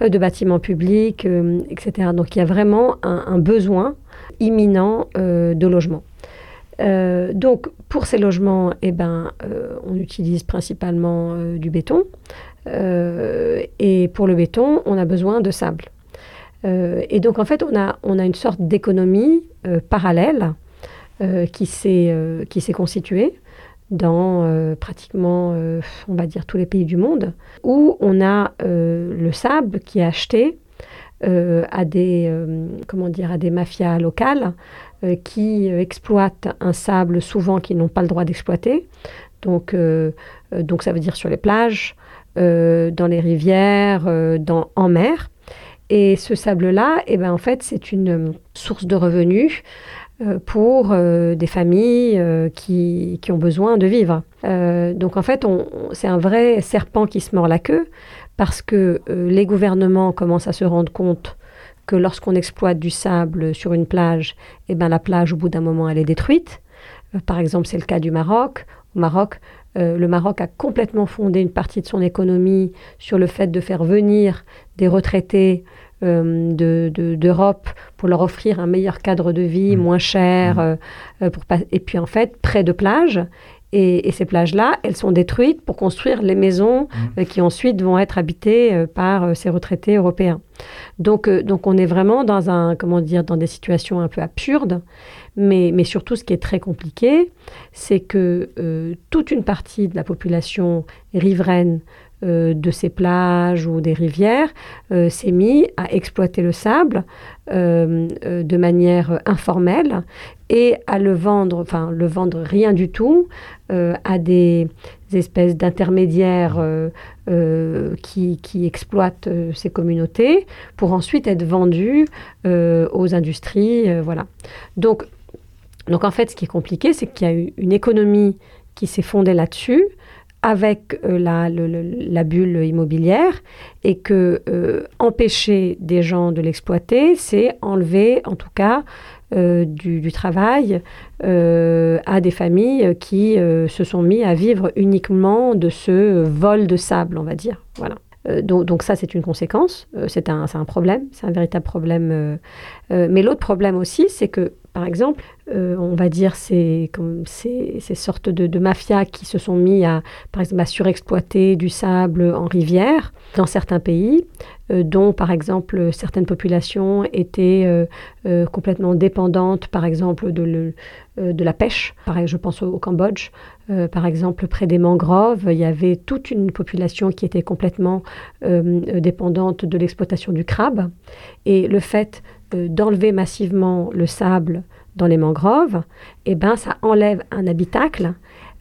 euh, de bâtiments publics, euh, etc. Donc il y a vraiment un, besoin imminent euh, de logement. Euh, donc pour ces logements, eh ben, euh, on utilise principalement euh, du béton. Et pour le béton, on a besoin de sable. Et donc en fait, on a, on a une sorte d'économie parallèle qui s'est constituée dans pratiquement, on va dire, tous les pays du monde, où on a le sable qui est acheté à, des, comment dire, à des mafias locales euh, qui exploitent un sable souvent qu'ils n'ont pas le droit d'exploiter. Donc, euh, euh, donc ça veut dire sur les plages, euh, dans les rivières, euh, en mer. Et ce sable-là, eh ben, en fait, c'est une source de revenus Euh, pour euh, des familles euh, qui, qui ont besoin de vivre. Euh, donc en fait, c'est un vrai serpent qui se mord la queue parce que euh, les gouvernements commencent à se rendre compte que lorsqu'on exploite du sable sur une plage, eh ben, la plage, au bout d'un moment, elle est détruite. Euh, par exemple, c'est le cas du Maroc. Au Maroc, euh, le Maroc a complètement fondé une partie de son économie sur le fait de faire venir des retraités euh, d'Europe de, de, pour leur offrir un meilleur cadre de vie, mmh. moins cher, mmh. euh, pour et puis en fait, près de plages. Et, et ces plages-là, elles sont détruites pour construire les maisons mmh. euh, qui ensuite vont être habitées euh, par euh, ces retraités européens. Donc, donc on est vraiment dans un, comment dire, dans des situations un peu absurdes. Mais, mais surtout, ce qui est très compliqué, c'est que euh, toute une partie de la population riveraine euh, de ces plages ou des rivières euh, s'est mis à exploiter le sable de manière informelle et à le vendre, enfin le vendre rien du tout euh, à des espèces d'intermédiaires euh, euh, qui, exploitent ces communautés pour ensuite être vendus aux industries. Voilà. Donc, donc en fait, ce qui est compliqué, c'est qu'il y a eu une économie qui s'est fondée là-dessus avec la, le, le, la bulle immobilière et que empêcher des gens de l'exploiter, c'est enlever en tout cas euh, du, travail euh, à des familles qui euh, se sont mis à vivre uniquement de ce vol de sable, on va dire. Voilà. Euh, donc, ça, c'est une conséquence, euh, c'est un, un problème, c'est un véritable problème. Euh, mais l'autre problème aussi, c'est que par exemple, on va dire ces, comme ces, ces sortes de, mafias qui se sont mis à, par exemple, à surexploiter du sable en rivière dans certains pays, dont par exemple certaines populations étaient complètement dépendantes, par exemple, de, le, de la pêche. Pareil, je pense au Cambodge, euh, par exemple, près des mangroves, il y avait toute une population qui était complètement euh, dépendante de l'exploitation du crabe. Et le fait euh, d'enlever massivement le sable dans les mangroves, eh ben, ça enlève un habitacle,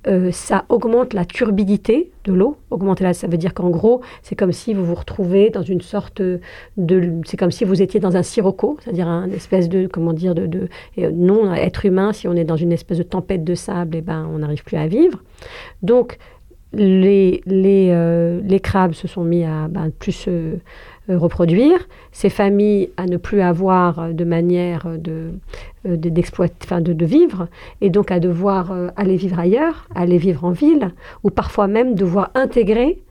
euh, ça augmente la turbidité de l'eau. Augmenter là, ça veut dire qu'en gros, c'est comme si vous vous retrouvez dans une sorte de, c'est comme si vous étiez dans un sirocco, c'est-à-dire un espèce de, comment dire, de, et non être humain. Si on est dans une espèce de tempête de sable, eh ben, on n'arrive plus à vivre. Donc les, les, euh, les crabes se sont mis à ben, plus euh, euh, reproduire, ces familles à ne plus avoir de manière de, euh, de, de, vivre, et donc à devoir euh, aller vivre ailleurs, aller vivre en ville, ou parfois même devoir intégrer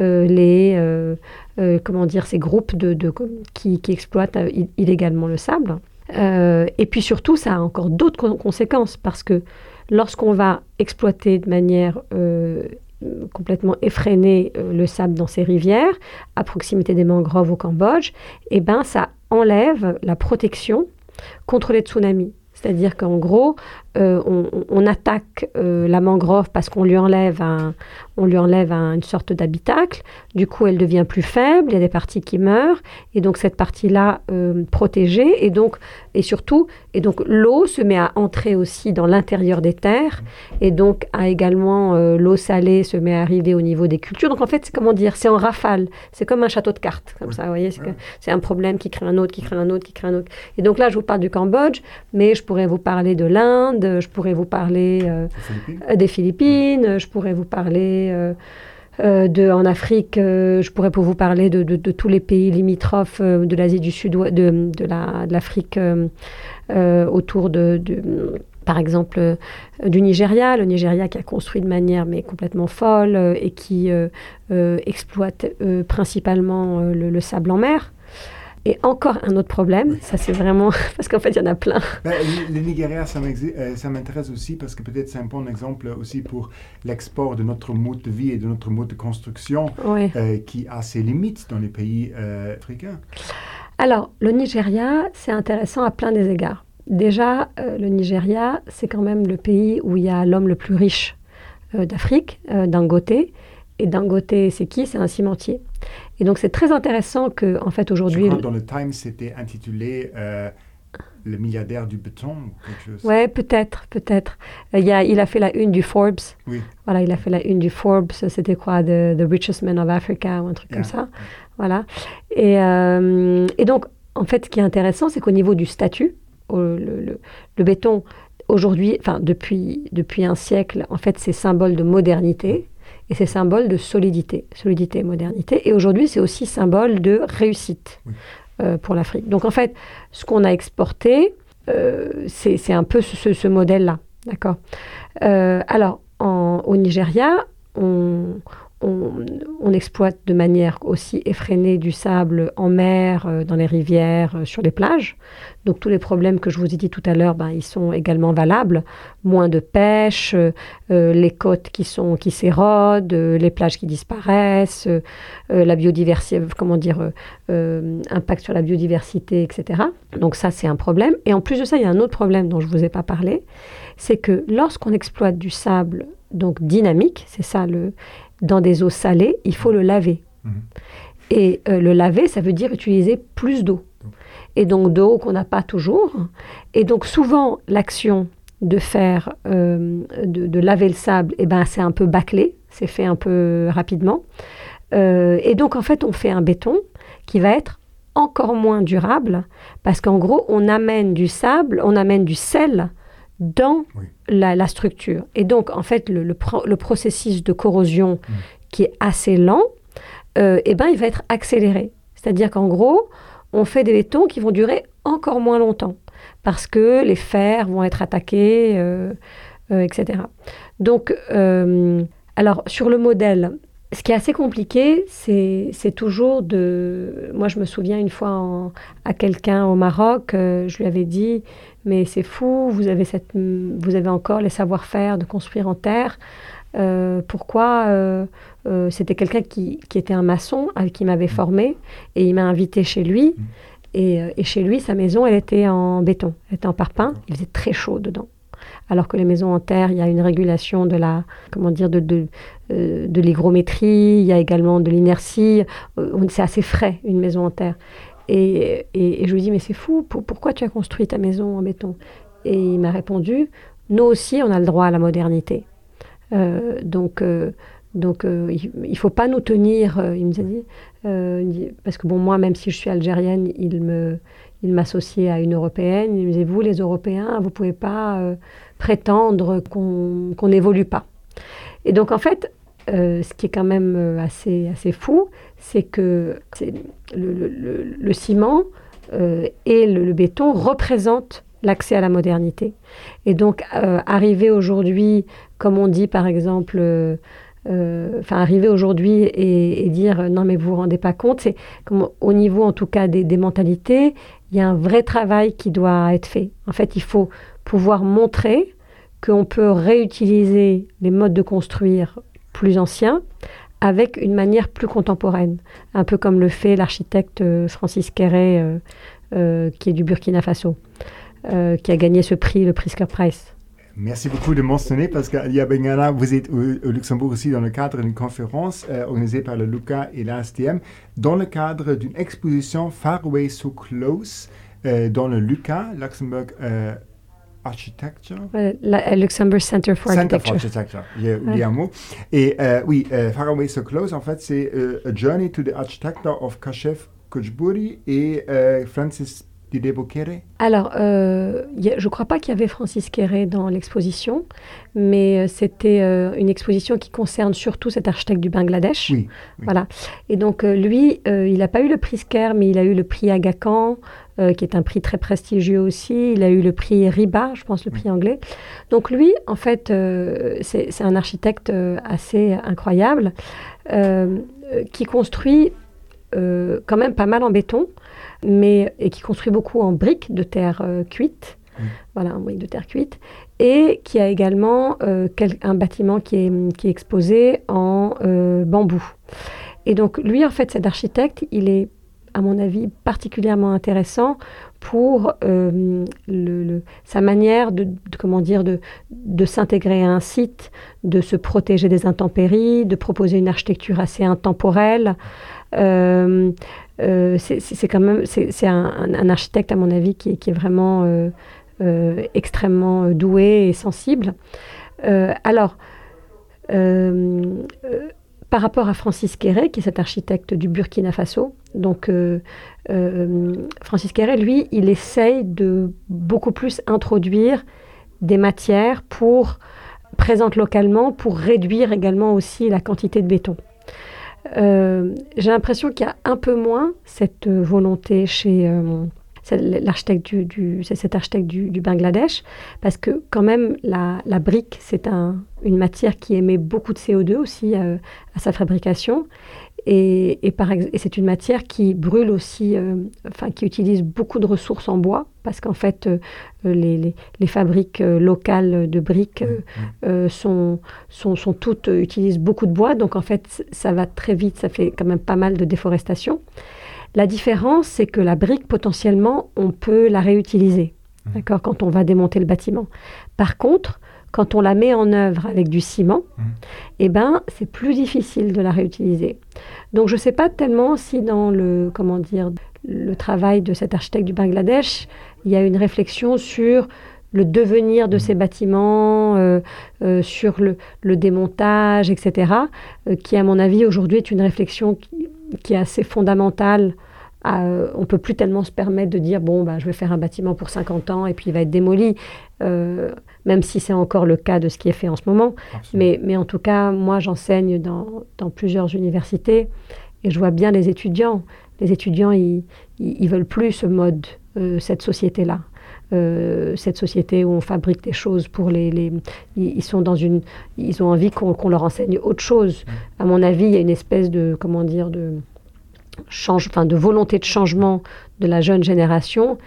euh, les, euh, euh, ces groupes qui, qui exploitent euh, illégalement le sable. Euh, et puis surtout, ça a encore d'autres co conséquences, parce que lorsqu'on va exploiter de manière euh, complètement effrénée euh, le sable dans ces rivières, à proximité des mangroves au Cambodge, eh ben ça enlève la protection contre les tsunamis. C'est-à-dire qu'en gros, euh, on, on attaque euh, la mangrove parce qu'on lui enlève, un, on lui enlève un, une sorte d'habitacle. Du coup, elle devient plus faible, il y a des parties qui meurent, et donc cette partie-là euh, protégée, et donc et surtout, et donc l'eau se met à entrer aussi dans l'intérieur des terres, et donc a également l'eau salée se met à arriver au niveau des cultures. Donc en fait, c'est comment dire, c'est en rafale, c'est comme un château de cartes, comme ça, vous voyez, c'est un problème qui crée un autre, qui crée un autre, qui crée un autre. Et donc là, je vous parle du Cambodge, mais je pourrais vous parler de l'Inde, je pourrais vous parler euh, Philippines. des Philippines, je pourrais vous parler euh, euh, de, en Afrique, je pourrais pour vous parler de, de, de tous les pays limitrophes de l'Asie du Sud, de, de l'Afrique la, autour de, par exemple euh, du Nigeria, le Nigeria qui a construit de manière mais complètement folle euh, et qui euh, exploite principalement le, le sable en mer. Et encore un autre problème, ça c'est vraiment parce qu'en fait il y en a plein. Ben, le, le Nigeria, ça m'intéresse aussi parce que peut-être c'est un bon exemple aussi pour l'export de notre mode de vie et de notre mode de construction oui. euh, qui a ses limites dans les pays euh, africains. Alors, le Nigeria, c'est intéressant à plein des égards. Déjà, euh, le Nigeria, c'est quand même le pays où il y a l'homme le plus riche euh, d'Afrique, euh, Dangote. Et Dangote, c'est qui? C'est un cimentier. Et donc, c'est très intéressant que, en fait, aujourd'hui. Dans le Times, c'était intitulé euh, Le milliardaire du béton quelque chose. Ouais, peut-être, peut-être. Euh, il, a, il a fait la une du Forbes. Oui. Voilà, il a fait la une du Forbes. C'était quoi the, the Richest Man of Africa ou un truc yeah. comme ça. Voilà. Et, euh, et donc, en fait, ce qui est intéressant, c'est qu'au niveau du statut, le, le, le béton, aujourd'hui, enfin, depuis, depuis un siècle, en fait, c'est symbole de modernité et c'est symbole de solidité, solidité et modernité. Et aujourd'hui, c'est aussi symbole de réussite oui. euh, pour l'Afrique. Donc en fait, ce qu'on a exporté, euh, c'est un peu ce, ce modèle-là. D'accord? Euh, Alors, en, au Nigeria, on, on, exploite de manière aussi effrénée du sable en mer, euh, dans les rivières, euh, sur les plages. Donc tous les problèmes que je vous ai dit tout à l'heure, ben, ils sont également valables. Moins de pêche, euh, les côtes qui sont qui s'érodent, les plages qui disparaissent, la biodiversité, comment dire, impact sur la biodiversité, etc. Donc ça c'est un problème. Et en plus de ça, il y a un autre problème dont je vous ai pas parlé, c'est que lorsqu'on exploite du sable donc dynamique, c'est ça le dans des eaux salées, il faut le laver. Mmh. Et euh, le laver, ça veut dire utiliser plus d'eau. Et donc d'eau qu'on n'a pas toujours. Et donc souvent, l'action de faire, euh, de, de, laver le sable, eh ben, c'est un peu bâclé, c'est fait un peu rapidement. Euh, et donc en fait, on fait un béton qui va être encore moins durable parce qu'en gros, on amène du sable, on amène du sel dans oui. La, la, structure. Et donc, en fait, le, le, pro le processus de corrosion mmh. qui est assez lent, euh, eh ben, il va être accéléré. C'est-à-dire qu'en gros, on fait des bétons qui vont durer encore moins longtemps parce que les fers vont être attaqués, euh, euh, etc. Donc, alors, sur le modèle, ce qui est assez compliqué, c'est toujours de... Moi, je me souviens une fois en, à quelqu'un au Maroc, je lui avais dit, mais c'est fou, vous avez, cette, vous avez encore les savoir-faire de construire en terre. Euh, pourquoi euh, euh, C'était quelqu'un qui, qui, était un maçon, qui m'avait formé, et il m'a invité chez lui. Et, et, chez lui, sa maison, elle était en béton, elle était en parpaing. Il faisait très chaud dedans alors que les maisons en terre, il y a une régulation de la, comment dire, de, de, de l'hygrométrie, il y a également de l'inertie. C'est assez frais, une maison en terre. Et, je lui dis, mais c'est fou, pour, pourquoi tu as construit ta maison en béton? Et il m'a répondu, nous aussi, on a le droit à la modernité. Euh, donc, euh, donc euh, il ne faut pas nous tenir, il me dit, parce que bon, moi, même si je suis algérienne, il me, il m'associait à une européenne. Il me disait, vous, les Européens, vous ne pouvez pas prétendre qu'on n'évolue pas. Et donc, en fait, euh, ce qui est quand même euh, assez, assez fou, c'est que le, ciment euh, et le, béton représentent l'accès à la modernité. Et donc, arriver aujourd'hui, comme on dit par exemple, enfin arriver aujourd'hui et, dire non mais vous vous rendez pas compte, c'est au niveau en tout cas des, des mentalités, il y a un vrai travail qui doit être fait. En fait, il faut pouvoir montrer qu'on peut réutiliser les modes de construire plus anciens avec une manière plus contemporaine, un peu comme le fait l'architecte euh, Francis Kéré, euh, euh, qui est du Burkina Faso, qui a gagné ce prix, le Pritzker Prize. Merci beaucoup de mentionner parce que Lia Bengana, vous êtes au, Luxembourg aussi dans le cadre d'une conférence organisée par le LUCA et l'ASTM, dans le cadre d'une exposition Far Away So Close dans le LUCA, Luxembourg Architecture? Ouais, la, Luxembourg Center for Center Architecture. For Architecture. J'ai oublié un mot. Et euh, oui, euh, Far Away So Close, en fait, c'est euh, A Journey to the Architecture of Kashef Kojburi et alors, euh, a, je ne crois pas qu'il y avait Francis Kéré dans l'exposition, mais euh, c'était euh, une exposition qui concerne surtout cet architecte du Bangladesh. Oui, oui. Voilà. Et donc, euh, lui, il n'a pas eu le prix Sker, mais il a eu le prix Aga Khan, qui est un prix très prestigieux aussi. Il a eu le prix Riba, je pense, le prix anglais. Donc, lui, en fait, c'est un architecte assez incroyable qui construit quand même pas mal en béton mais, et qui construit beaucoup en briques de terre euh, cuite. Mmh. Voilà, en briques de terre cuite. Et qui a également euh, quel, un bâtiment qui est, qui est exposé en euh, bambou. Et donc, lui, en fait, cet architecte, il est, à mon avis, particulièrement intéressant pour euh, sa manière de, comment dire, de, de s'intégrer à un site, de se protéger des intempéries, de proposer une architecture assez intemporelle. Euh, euh, c'est quand même c'est un, un, architecte à mon avis qui, qui est vraiment euh, extrêmement doué et sensible. Alors, par rapport à Francis Kéré, qui est cet architecte du Burkina Faso, donc euh, euh, Francis Kéré, lui, il essaye de beaucoup plus introduire des matières pour présentes localement pour réduire également aussi la quantité de béton. Euh, j'ai l'impression qu'il y a un peu moins cette volonté chez l'architecte du, du cet architecte du, du, Bangladesh, parce que quand même la, la brique, c'est un, une matière qui émet beaucoup de CO2 aussi euh, à sa fabrication, et, et, et c'est une matière qui brûle aussi, euh, enfin qui utilise beaucoup de ressources en bois, parce qu'en fait euh, les, les, les, fabriques locales de briques euh, sont, sont, sont, toutes utilisent beaucoup de bois, donc en fait ça va très vite, ça fait quand même pas mal de déforestation. La différence, c'est que la brique potentiellement on peut la réutiliser, mmh. d'accord, quand on va démonter le bâtiment. Par contre, quand on la met en œuvre avec du ciment, mmh. eh ben, c'est plus difficile de la réutiliser. Donc je ne sais pas tellement si dans le, comment dire, le travail de cet architecte du Bangladesh, il y a une réflexion sur le devenir de ces bâtiments, euh, euh, sur le, le, démontage, etc., euh, qui, à mon avis, aujourd'hui est une réflexion qui, qui est assez fondamentale. Euh, on ne peut plus tellement se permettre de dire bon, bah, je vais faire un bâtiment pour 50 ans et puis il va être démoli, même si c'est encore le cas de ce qui est fait en ce moment. Mais, mais, en tout cas, moi, j'enseigne dans, dans, plusieurs universités et je vois bien les étudiants. Les étudiants, ils ne veulent plus ce mode, cette société-là. Euh, cette société où on fabrique des choses pour les, les ils sont dans une ils ont envie qu'on qu leur enseigne autre chose à mon avis il y a une espèce de comment dire de change, enfin, de volonté de changement de la jeune génération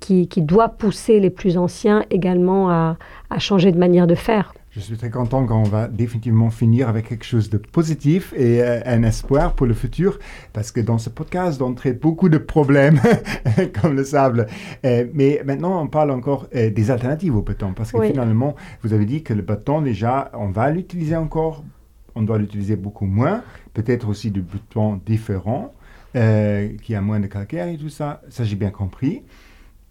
qui, qui doit pousser les plus anciens également à, à, changer de manière de faire. Je suis très content qu'on va définitivement finir avec quelque chose de positif et euh, un espoir pour le futur, parce que dans ce podcast, on traite beaucoup de problèmes, comme le sable. Euh, mais maintenant, on parle encore euh, des alternatives au béton, parce que oui. finalement, vous avez dit que le béton, déjà, on va l'utiliser encore, on doit l'utiliser beaucoup moins, peut-être aussi du béton différent qui a moins de calcaire et tout ça, ça j'ai bien compris.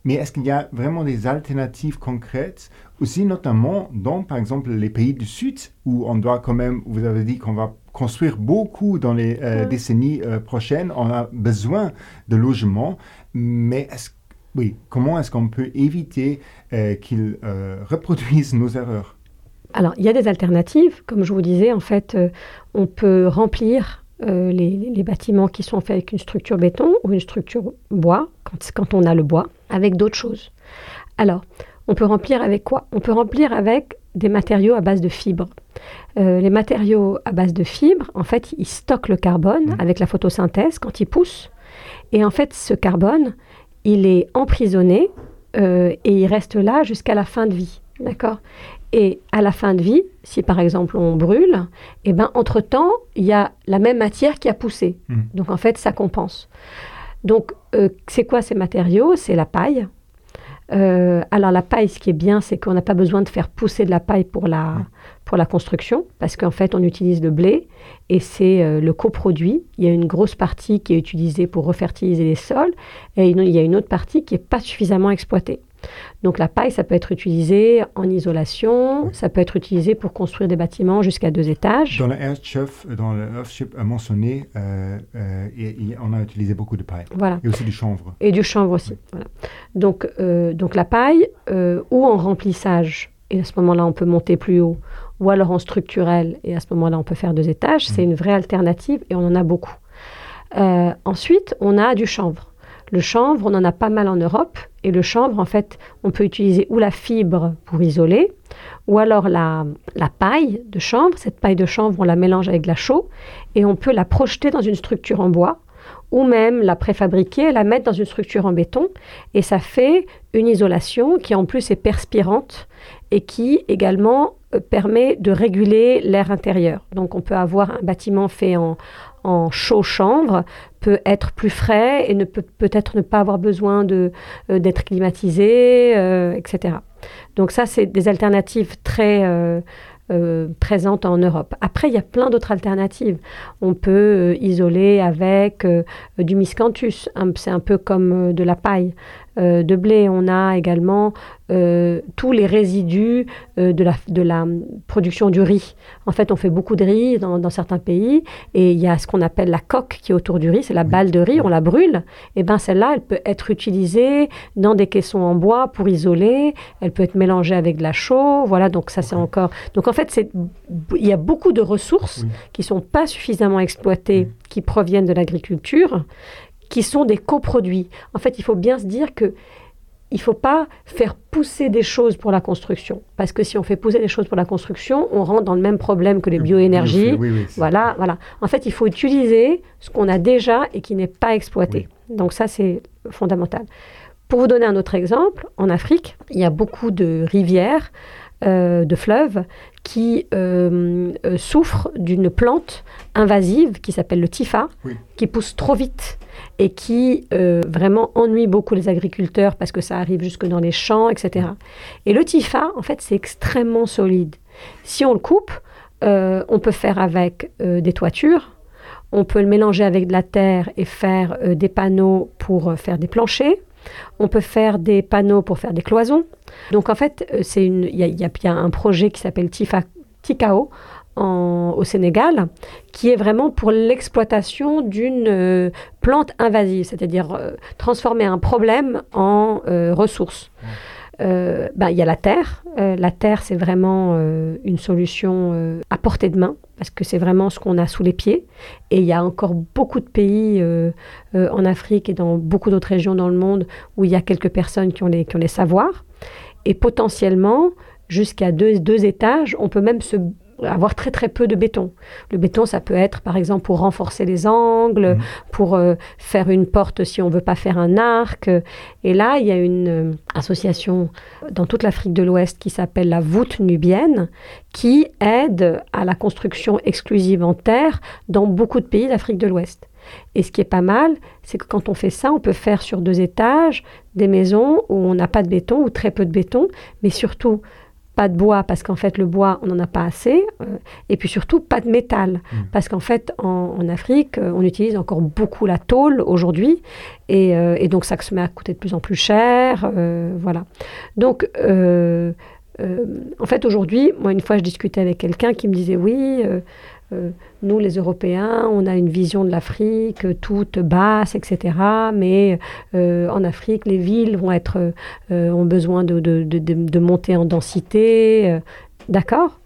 Mais est-ce qu'il y a vraiment des alternatives concrètes aussi, notamment dans, par exemple, les pays du Sud, où on doit quand même, vous avez dit qu'on va construire beaucoup dans les euh, mmh. décennies euh, prochaines, on a besoin de logements, mais oui, comment est-ce qu'on peut éviter euh, qu'ils reproduisent nos erreurs? Alors, il y a des alternatives. Comme je vous disais, en fait, on peut remplir euh, les, les, bâtiments qui sont faits avec une structure béton ou une structure bois, quand, quand on a le bois, avec d'autres choses. Alors, on peut remplir avec quoi? On peut remplir avec des matériaux à base de fibres. Euh, les matériaux à base de fibres, en fait, ils stockent le carbone mmh. avec la photosynthèse quand ils poussent. Et en fait, ce carbone, il est emprisonné euh, et il reste là jusqu'à la fin de vie. D'accord? Et à la fin de vie, si par exemple on brûle, eh ben, entre-temps, il y a la même matière qui a poussé. Mmh. Donc en fait, ça compense. Donc, euh, c'est quoi ces matériaux? C'est la paille, euh, alors la paille, ce qui est bien, c'est qu'on n'a pas besoin de faire pousser de la paille pour la, pour la construction, parce qu'en fait, on utilise le blé et c'est euh, le coproduit. Il y a une grosse partie qui est utilisée pour refertiliser les sols et il y a une autre partie qui n'est pas suffisamment exploitée. Donc la paille, ça peut être utilisé en isolation, ça peut être utilisé pour construire des bâtiments jusqu'à deux étages. Dans le Earthship, dans le Earthship mentionné, euh, euh, et, et on a utilisé beaucoup de paille. Voilà. Et aussi du chanvre. Et du chanvre aussi. Oui. Voilà. Donc, euh, donc la paille, euh, ou en remplissage, et à ce moment-là on peut monter plus haut, ou alors en structurel, et à ce moment-là on peut faire deux étages, mmh. c'est une vraie alternative et on en a beaucoup. Euh, ensuite, on a du chanvre. Le chanvre, on en a pas mal en Europe. Et le chanvre, en fait, on peut utiliser ou la fibre pour isoler, ou alors la, paille de chanvre. Cette paille de chanvre, on la mélange avec de la chaux et on peut la projeter dans une structure en bois ou même la préfabriquer, la mettre dans une structure en béton. Et ça fait une isolation qui en plus est perspirante et qui également euh, permet de réguler l'air intérieur. Donc on peut avoir un bâtiment fait en, en chaud chanvre peut être plus frais et ne peut peut-être ne pas avoir besoin de euh, d'être climatisé, euh, etc. Donc ça, c'est des alternatives très euh, présentes en Europe. Après, il y a plein d'autres alternatives. On peut isoler avec du miscanthus, c'est un peu comme de la paille. Euh, de blé, on a également euh, tous les résidus euh, de, la, de la production du riz. En fait, on fait beaucoup de riz dans, dans certains pays et il y a ce qu'on appelle la coque qui est autour du riz, c'est la balle de riz, on la brûle. Et bien celle-là, elle peut être utilisée dans des caissons en bois pour isoler, elle peut être mélangée avec de la chaux, voilà, donc ça c'est encore... Donc en fait, il y a beaucoup de ressources oui. qui ne sont pas suffisamment exploitées, oui. qui proviennent de l'agriculture qui sont des coproduits. En fait, il faut bien se dire que il ne faut pas faire pousser des choses pour la construction. Parce que si on fait pousser des choses pour la construction, on rentre dans le même problème que les bioénergies. Oui, oui, voilà, voilà. En fait, il faut utiliser ce qu'on a déjà et qui n'est pas exploité. Oui. Donc ça, c'est fondamental. Pour vous donner un autre exemple, en Afrique, il y a beaucoup de rivières, euh, de fleuves, qui euh, euh, souffrent d'une plante invasive qui s'appelle le tifa, oui. qui pousse trop vite et qui euh, vraiment ennuie beaucoup les agriculteurs parce que ça arrive jusque dans les champs, etc. Et le tifa, en fait, c'est extrêmement solide. Si on le coupe, on peut faire avec des toitures, on peut le mélanger avec de la terre et faire des panneaux pour faire des planchers. On peut faire des panneaux pour faire des cloisons. Donc en fait, euh, il y, y, y, a un projet qui s'appelle Tifa, Tikao au Sénégal, qui est vraiment pour l'exploitation d'une euh, plante invasive, c'est-à-dire euh, transformer un problème en ressource. Euh, ben, il y a la terre. Euh, la terre, c'est vraiment euh, une solution à portée de main, parce que c'est vraiment ce qu'on a sous les pieds. Et il y a encore beaucoup de pays en Afrique et dans beaucoup d'autres régions dans le monde où il y a quelques personnes qui ont les, qui ont les savoirs. Et potentiellement, jusqu'à deux, deux étages, on peut même se avoir très très peu de béton. Le béton, ça peut être par exemple pour renforcer les angles, mmh. pour euh, faire une porte si on veut pas faire un arc. Et là, il y a une euh, association dans toute l'Afrique de l'Ouest qui s'appelle la voûte nubienne, qui aide à la construction exclusive en terre dans beaucoup de pays d'Afrique de l'Ouest. Et ce qui est pas mal, c'est que quand on fait ça, on peut faire sur deux étages des maisons où on n'a pas de béton ou très peu de béton, mais surtout pas de bois parce qu'en fait le bois on n'en a pas assez euh, et puis surtout pas de métal mmh. parce qu'en fait en, en Afrique euh, on utilise encore beaucoup la tôle aujourd'hui et, euh, et, donc ça se met à coûter de plus en plus cher euh, voilà donc en fait aujourd'hui moi une fois je discutais avec quelqu'un qui me disait oui nous, les Européens, on a une vision de l'Afrique euh, toute basse, etc. Mais euh, en Afrique, les villes vont être, euh, ont besoin de, de, de, de monter en densité. Euh, D'accord?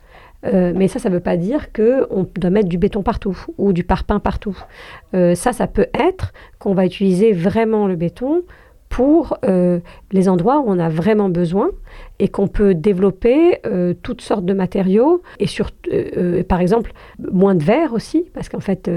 Euh, mais ça, ça ne veut pas dire qu'on doit mettre du béton partout ou du parpaing partout. Euh, ça, ça peut être qu'on va utiliser vraiment le béton pour euh, les endroits où on a vraiment besoin et qu'on peut développer euh, toutes sortes de matériaux et sur, euh, euh par exemple moins de verre aussi parce qu'en fait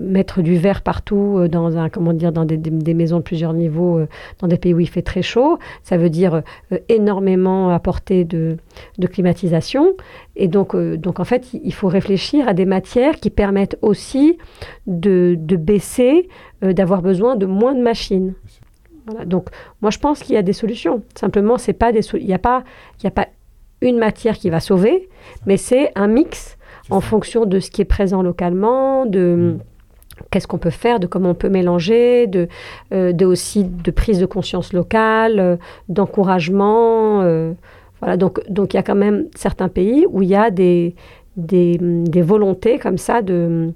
mettre du verre partout dans un comment dire dans des, des maisons de plusieurs niveaux dans des pays où il fait très chaud ça veut dire énormément apporter de, de climatisation. Et donc donc en fait il faut réfléchir à des matières qui permettent aussi de, de baisser d'avoir besoin de moins de machines Voilà. Donc, moi, je pense qu'il y a des solutions. Simplement, c'est pas des il n'y a, pas, a pas une matière qui va sauver, mais c'est un mix en fonction de ce qui est présent localement, de mmh. qu'est-ce qu'on peut faire, de comment on peut mélanger, de, euh, de aussi de prise de conscience locale, euh, d'encouragement. Euh, voilà. Donc, donc, il y a quand même certains pays où il y a des, des, des volontés comme ça de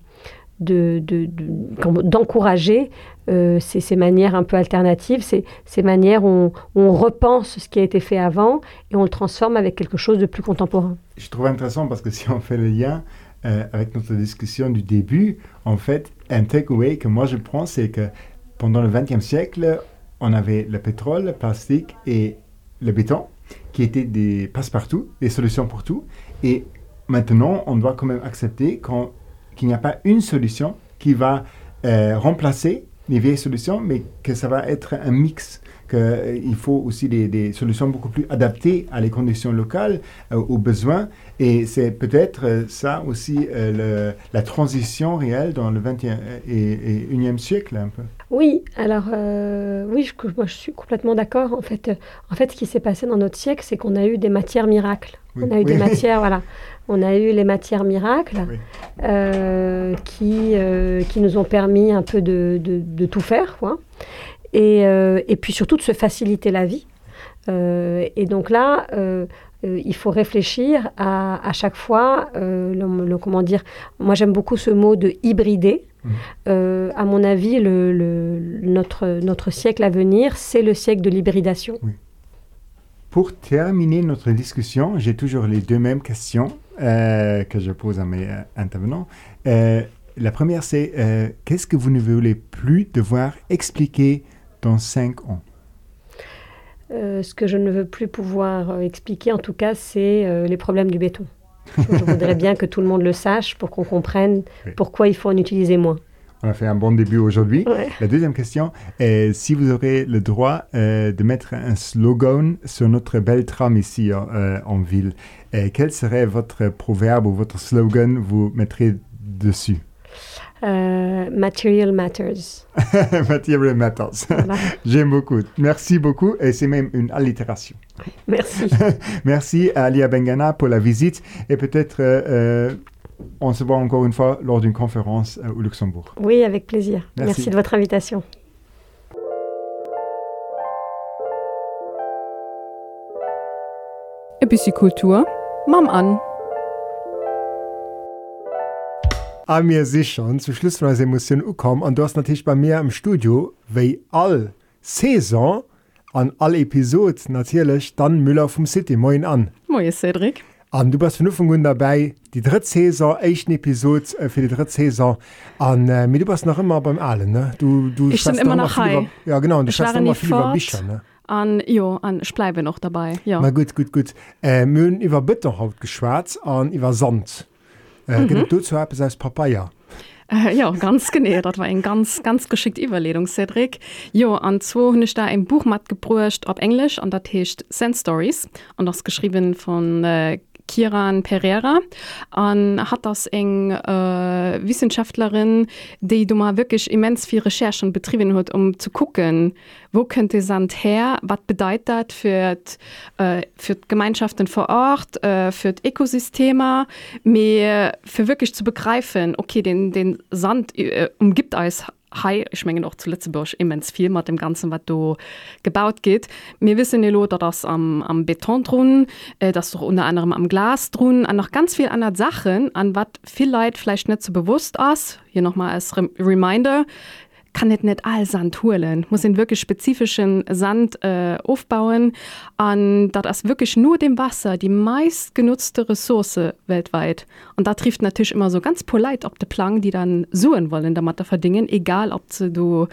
d'encourager de, de, euh, ces, manières un peu alternatives, ces, ces manières où on, où on repense ce qui a été fait avant et on le transforme avec quelque chose de plus contemporain. Je trouve intéressant parce que si on fait le lien euh, avec notre discussion du début, en fait, un takeaway que moi je prends, c'est que pendant le XXe siècle, on avait le pétrole, le plastique et le béton qui étaient des passe-partout, des solutions pour tout. Et maintenant, on doit quand même accepter qu'il n'y a pas une solution qui va euh, remplacer les vieilles solutions, mais que ça va être un mix, qu'il euh, faut aussi des, solutions beaucoup plus adaptées à les conditions locales, euh, aux besoins. Et c'est peut-être euh, ça aussi la transition réelle dans le 20e et, et 1e siècle un peu. Oui, alors oui, je, je suis complètement d'accord. En fait, en fait, ce qui s'est passé dans notre siècle, c'est qu'on a eu des matières miracles. Oui. On a eu oui. des matières, voilà. On a eu les matières miracles euh, qui, euh, qui nous ont permis un peu de, de, de tout faire, quoi. Et, euh, et puis surtout de se faciliter la vie. Et donc là, euh, il faut réfléchir à, à chaque fois, euh, le, le, comment dire, moi j'aime beaucoup ce mot de hybrider. Mmh. Euh, à mon avis, le, le, notre, notre siècle à venir, c'est le siècle de l'hybridation. Oui. Pour terminer notre discussion, j'ai toujours les deux mêmes questions euh, que je pose à mes euh, intervenants. Euh, la première, c'est qu'est-ce que vous ne voulez plus devoir expliquer dans cinq ans? Ce que je ne veux plus pouvoir expliquer, en tout cas, c'est les problèmes du béton. Je, je voudrais bien que tout le monde le sache pour qu'on comprenne oui. pourquoi il faut en utiliser moins. On a fait un bon début aujourd'hui. Ouais. La deuxième question est si vous aurez le droit euh, de mettre un slogan sur notre belle tram ici euh, en ville, euh, quel serait votre proverbe ou votre slogan vous mettrez dessus? Material matters. material matters. Voilà. J'aime beaucoup. Merci beaucoup et c'est même une allitération. Merci. Merci à Alia Bengana pour la visite et peut-être euh, on se voit encore une fois lors d'une conférence euh, au Luxembourg. Oui, avec plaisir. Merci, Merci de votre invitation. Epikultur Mam an. A mir sicher zu Schluss von Emotionen kom an du hast natürlich bei mir im Studio wei all Saison an alle Episode natürlich dann Müller vom City Moin an. Moin Cedric. An du bist von Anfang dabei. Die dritte Saison echt Episode äh, für die dritte Saison. An äh, du bist noch immer beim allen ne? Du du ich immer noch über, ja genau du immer viel über Bücher ne? An jo an ich bleibe noch dabei ja. Na gut gut gut. Äh, Mön über Bitterhaut geschwarz an über Sand. Äh, mhm. du zu als Papaya. Äh, ja ganz gené dat war eng ganz ganz geschickt Überledung Cedric. Jo anwo hunnech da ein Buchmat gebrucht op Englisch an der Techt Sand Stories. An das geschrieben von äh, Kiran Pereira an hat das eng äh, Wissenschaftlerin, die du mal wirklich immens viel Recherchen betrieben hat, um zu gucken, wo könnte Sand her, was bedeutet das für, äh, für Gemeinschaften vor Ort, äh, für Ökosysteme, mir für wirklich zu begreifen, okay, den, den Sand äh, umgibt als Hai ich mengen auch zu Lützeburg immens viel mit dem ganzen was du gebaut geht. Mir wissen die Lothar das am, am Betondrohnen äh, das doch unter anderem am Glasdrohnen an noch ganz viel andere Sachen an was viel Leid vielleicht nicht so bewusst aus hier noch mal als Re Reminder kann net net all Sand holen muss den wirklich spezifischen Sand äh, aufbauen. An dat as wirklich nur dem Wasser die meist genutzte Ressource weltweit. Und da trifft natürlich immer so ganz polite op de Plan die dann suen wollen der Matte verdingen egal ob ze du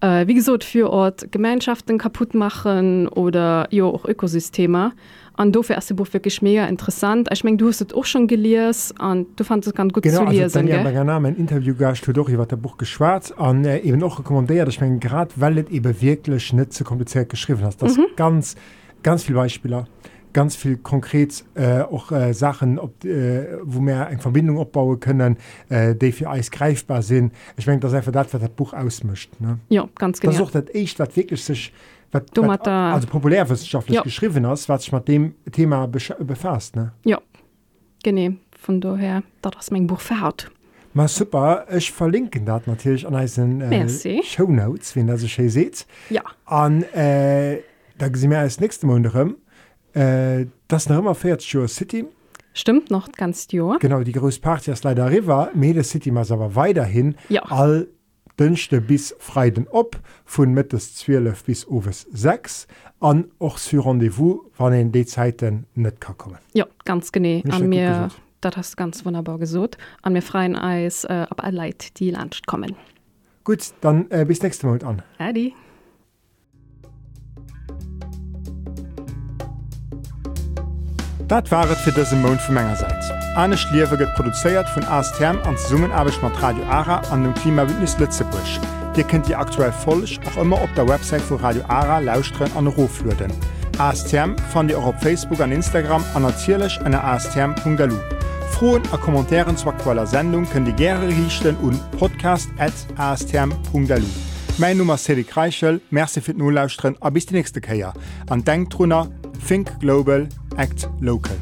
äh, wie gesagt für Ort Gemeinschaften kaputt machen oder jo auch Ökosysteme an do erst Buch wirklich mega interessant. Ich mein, du hast auch schon geliers an du fand es ganz gut genau, also, ja mein Interview doch wat der Buch geschwarz an äh, eben noch rekommandiert ich mein, grad weil eben wirklich Schnitze kompliziert geschrieben hast. Das mhm. ganz ganz viel Beispieler ganz viel konkret äh, auch äh, Sachen ob, äh, wo mehr eng Verbindung opbauen können äh, die für Eis greifbar sind. Ich mein, das einfach das was das Buch ausmischt ne? ja ganz genau. echt wirklich sich wat, wat, also populärwissenschaftlich ja. geschrieben hast was mit dem Thema befasst ne? Ja. Gene von daher das mein Buch verhaut. Ma super. Ich verlinken dat natürlich an äh, Show notes wenn das seht. Ja. An äh, da sie mir als nächste Monat äh, das noch immer fährt City. Stimmt noch ganz Jahr. genau die größte Party ist leider River. Mede City aber weiterhin ja. all dünchte bis freiden op von mittes 12 bis ofes 6 an och für rendezvous wann in die Zeiten net kann kommen. Ja ganz gene an mir dat hast ganz wunderbar gesot an mir freien Eis äh, ab Leid die Land kommen. Gut dann äh, bis nächste Mal an. Adi. Dat waret fir dëse Mon vu Mengegerseits. Anne Schliewe get produzéiert vun ASTM an Summenarbeg mat Radio Ara an dem Klimawindnis Lützebusch. Dir kennt Di aktuell folech auch immer op der Website vu Radio Ara lausren an Roflöden. ASTM fan Dir auch op Facebook an Instagram anzielech an ASTM.lu. Froen a Kommentaren zu aktueller Sendung kën Di gre richten un podcast@astm.lu. Mein Nummer Sedi Kreichel, Merse fir Nolauusren a bis die nächste Käier. An Denktrunner, Think Global, Act Local.